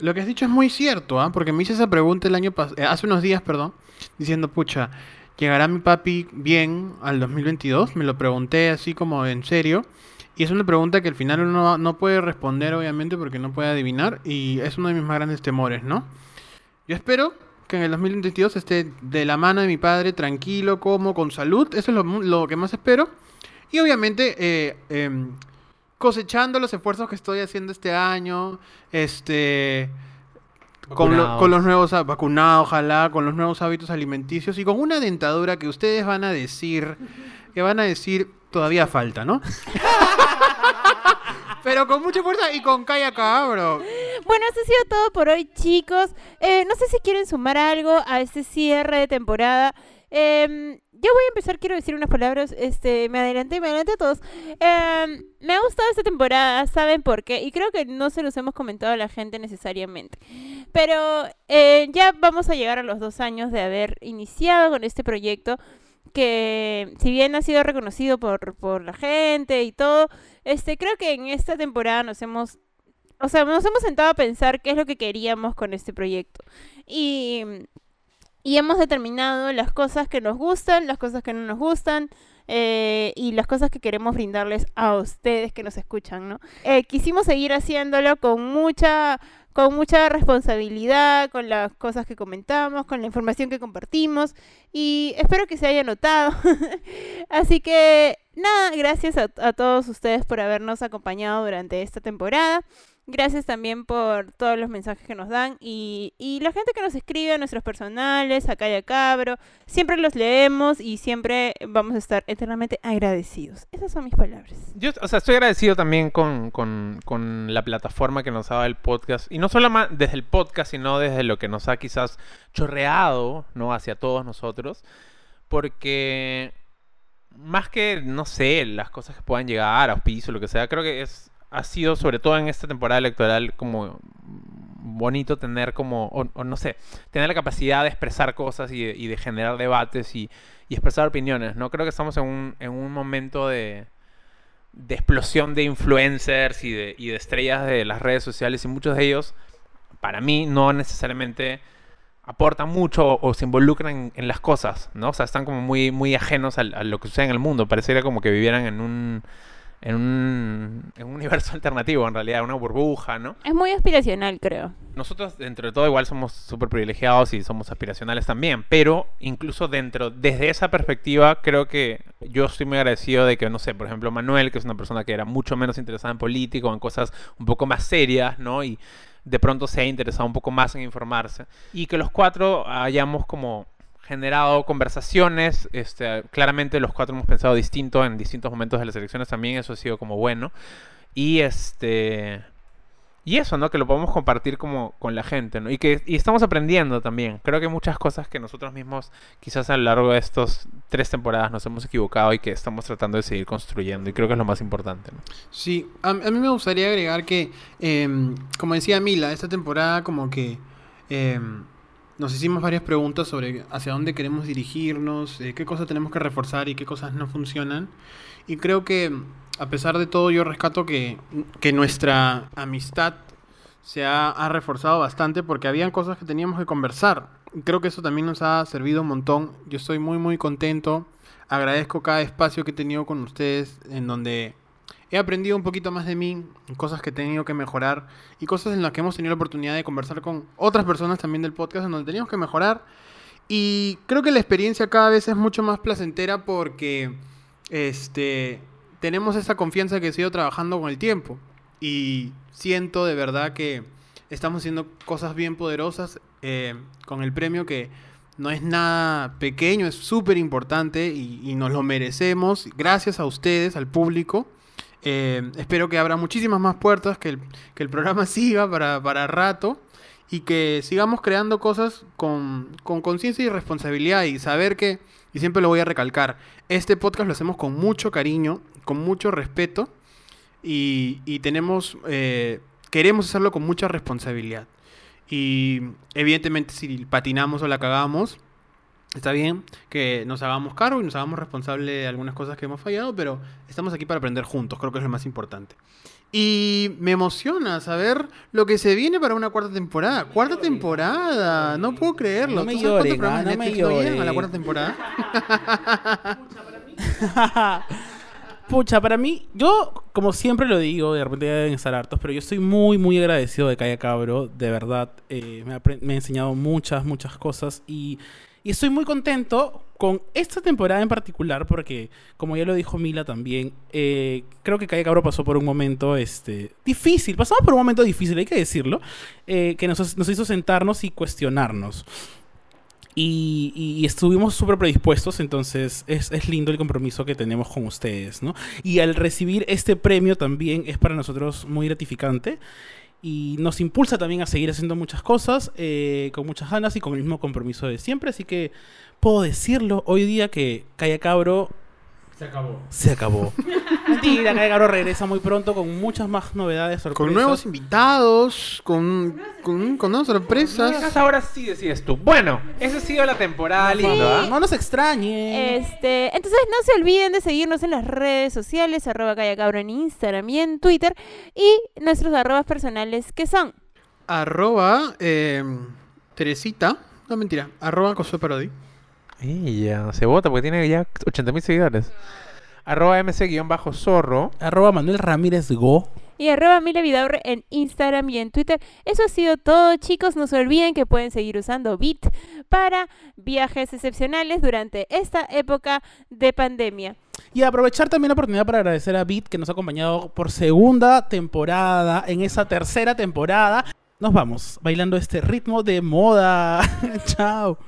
Speaker 1: lo que has dicho es muy cierto, ¿ah? Porque me hice esa pregunta el año pas- eh, hace unos días, perdón, diciendo, pucha, ¿llegará mi papi bien al 2022? Me lo pregunté así como en serio. Y es una pregunta que al final uno no- puede responder, obviamente, porque no puede adivinar. Y es uno de mis más grandes temores, ¿no? Yo espero que en el 2022 esté de la mano de mi padre, tranquilo, como, con salud. Eso es lo, lo que más espero. Y obviamente eh, em, cosechando los esfuerzos que estoy haciendo este año. Este. Con, lo- con los nuevos vacunados, ojalá, con los nuevos hábitos alimenticios y con una dentadura que ustedes van a decir, que van a decir, todavía falta, ¿no? Pero con mucha fuerza y con calla cabro.
Speaker 4: Bueno, eso ha sido todo por hoy, chicos. Eh, no sé si quieren sumar algo a este cierre de temporada. Em, yo voy a empezar, quiero decir unas palabras. Este, me adelanté, me adelanté a todos. Em, me ha gustado esta temporada, ¿saben por qué? Y creo que no se los hemos comentado a la gente necesariamente. Pero eh, ya vamos a llegar a los dos años de haber iniciado con este proyecto que si bien ha sido reconocido por, por la gente y todo, este, creo que en esta temporada nos hemos o sea, nos hemos sentado a pensar qué es lo que queríamos con este proyecto. Y, y hemos determinado las cosas que nos gustan, las cosas que no nos gustan. eh, y las cosas que queremos brindarles a ustedes que nos escuchan, ¿no? Eh, quisimos seguir haciéndolo con mucha, con mucha responsabilidad, con las cosas que comentamos, con la información que compartimos y espero que se haya notado. Así que nada, gracias a, a todos ustedes por habernos acompañado durante esta temporada. Gracias también por todos los mensajes que nos dan y, la gente que nos escribe, nuestros personales, acá a Cabro. Siempre los leemos y siempre vamos a estar eternamente agradecidos. Esas son mis palabras.
Speaker 2: Yo, o sea, estoy agradecido también con, la plataforma que nos ha dado el podcast. Y no solo desde el podcast, sino desde lo que nos ha quizás chorreado, ¿no? Hacia todos nosotros. Porque más que, no sé, las cosas que puedan llegar, auspicio, lo que sea, creo que es ha sido, sobre todo en esta temporada electoral, como bonito tener como, o, o no sé, tener la capacidad de expresar cosas y de, y de generar debates y, y expresar opiniones, ¿no? Creo que estamos en un, en un momento de, de explosión de influencers y de, y de estrellas de las redes sociales y muchos de ellos, para mí, no necesariamente aportan mucho o, se involucran en, las cosas, ¿no? O sea, están como muy, muy ajenos al- a, lo que sucede en el mundo. Pareciera como que vivieran en un, en un, en un universo alternativo, en realidad, una burbuja, ¿no?
Speaker 4: Es muy aspiracional, creo.
Speaker 2: Nosotros, dentro de todo, igual somos súper privilegiados y somos aspiracionales también, pero incluso dentro, desde esa perspectiva, creo que yo estoy muy agradecido de que, no sé, por ejemplo, Manuel, que es una persona que era mucho menos interesada en política o en cosas un poco más serias, ¿no? Y de pronto se ha interesado un poco más en informarse. Y que los cuatro hayamos como generado conversaciones, este, claramente los cuatro hemos pensado distinto en distintos momentos de las elecciones también, eso ha sido como bueno. Y este... Y eso, ¿no? Que lo podemos compartir como con la gente, ¿no? Y que y estamos aprendiendo también. Creo que muchas cosas que nosotros mismos quizás a lo largo de estos tres temporadas nos hemos equivocado y que estamos tratando de seguir construyendo. Y creo que es lo más importante, ¿no?
Speaker 1: Sí, a, a mí me gustaría agregar que, em, como decía Mila, esta temporada como que em, nos hicimos varias preguntas sobre hacia dónde queremos dirigirnos, eh, qué cosas tenemos que reforzar y qué cosas no funcionan. Y creo que, a pesar de todo, yo rescato que, que nuestra amistad se ha, ha reforzado bastante porque habían cosas que teníamos que conversar. Creo que eso también nos ha servido un montón. Yo estoy muy, muy contento. Agradezco cada espacio que he tenido con ustedes en donde he aprendido un poquito más de mí, cosas que he tenido que mejorar y cosas en las que hemos tenido la oportunidad de conversar con otras personas también del podcast en donde teníamos que mejorar. Y creo que la experiencia cada vez es mucho más placentera porque este, tenemos esa confianza que he ido trabajando con el tiempo. Y siento de verdad que estamos haciendo cosas bien poderosas eh, con el premio que no es nada pequeño, es súper importante y, y nos lo merecemos. Gracias a ustedes, al público. Eh, espero que abra muchísimas más puertas, que el, que el programa siga para, para rato y que sigamos creando cosas con con conciencia y responsabilidad y saber que, y siempre lo voy a recalcar, este podcast lo hacemos con mucho cariño, con mucho respeto y, y tenemos, eh, queremos hacerlo con mucha responsabilidad. Y evidentemente si patinamos o la cagamos, está bien que nos hagamos cargo y nos hagamos responsable de algunas cosas que hemos fallado, pero estamos aquí para aprender juntos, creo que es lo más importante. Y me emociona saber lo que se viene para una cuarta temporada. Cuarta temporada, no puedo creerlo.
Speaker 3: No me
Speaker 1: ¿Tú sabes cuántos
Speaker 3: lloren,
Speaker 1: programas
Speaker 3: ah,
Speaker 1: de
Speaker 3: no me
Speaker 1: no llegan a la cuarta temporada?
Speaker 3: Pucha, para mí, yo como siempre lo digo, de repente deben estar hartos, pero yo estoy muy, muy agradecido de Calla Cabro, de verdad. eh, me, ha, me ha enseñado muchas, muchas cosas y, y estoy muy contento con esta temporada en particular porque, como ya lo dijo Mila también, eh, creo que Calla Cabro pasó por un momento este, difícil, pasamos por un momento difícil, hay que decirlo, eh, que nos, nos hizo sentarnos y cuestionarnos. Y, y estuvimos súper predispuestos, entonces es, es lindo el compromiso que tenemos con ustedes, ¿no? Y al recibir este premio también es para nosotros muy gratificante y nos impulsa también a seguir haciendo muchas cosas eh, con muchas ganas y con el mismo compromiso de siempre. Así que puedo decirlo hoy día que Calla Cabro se acabó. Se acabó. Mentira, Cabro regresa muy pronto con muchas más novedades, sorpresas.
Speaker 1: Con nuevos invitados, con, con, con nuevas sorpresas.
Speaker 2: Ahora sí decides tú. Bueno, esa ha sido la temporada linda. ¿ah?
Speaker 3: No nos extrañe.
Speaker 4: Este, entonces no se olviden de seguirnos en las redes sociales, arroba callacabro en Instagram y en Twitter, y nuestros arrobas personales que son
Speaker 1: Arroba eh, Teresita. No, mentira. Arroba Parodi.
Speaker 2: Ella se vota porque tiene ya 80.000 seguidores. Arroba mc-zorro.
Speaker 3: Arroba Manuel Ramírez Go.
Speaker 4: y arroba Mila Vidaurre en Instagram y en Twitter. Eso ha sido todo, chicos. No se olviden que pueden seguir usando Bit para viajes excepcionales durante esta época de pandemia.
Speaker 9: Y aprovechar también la oportunidad para agradecer a Beat que nos ha acompañado por segunda temporada, en esa tercera temporada. Nos vamos bailando este ritmo de moda. Chao.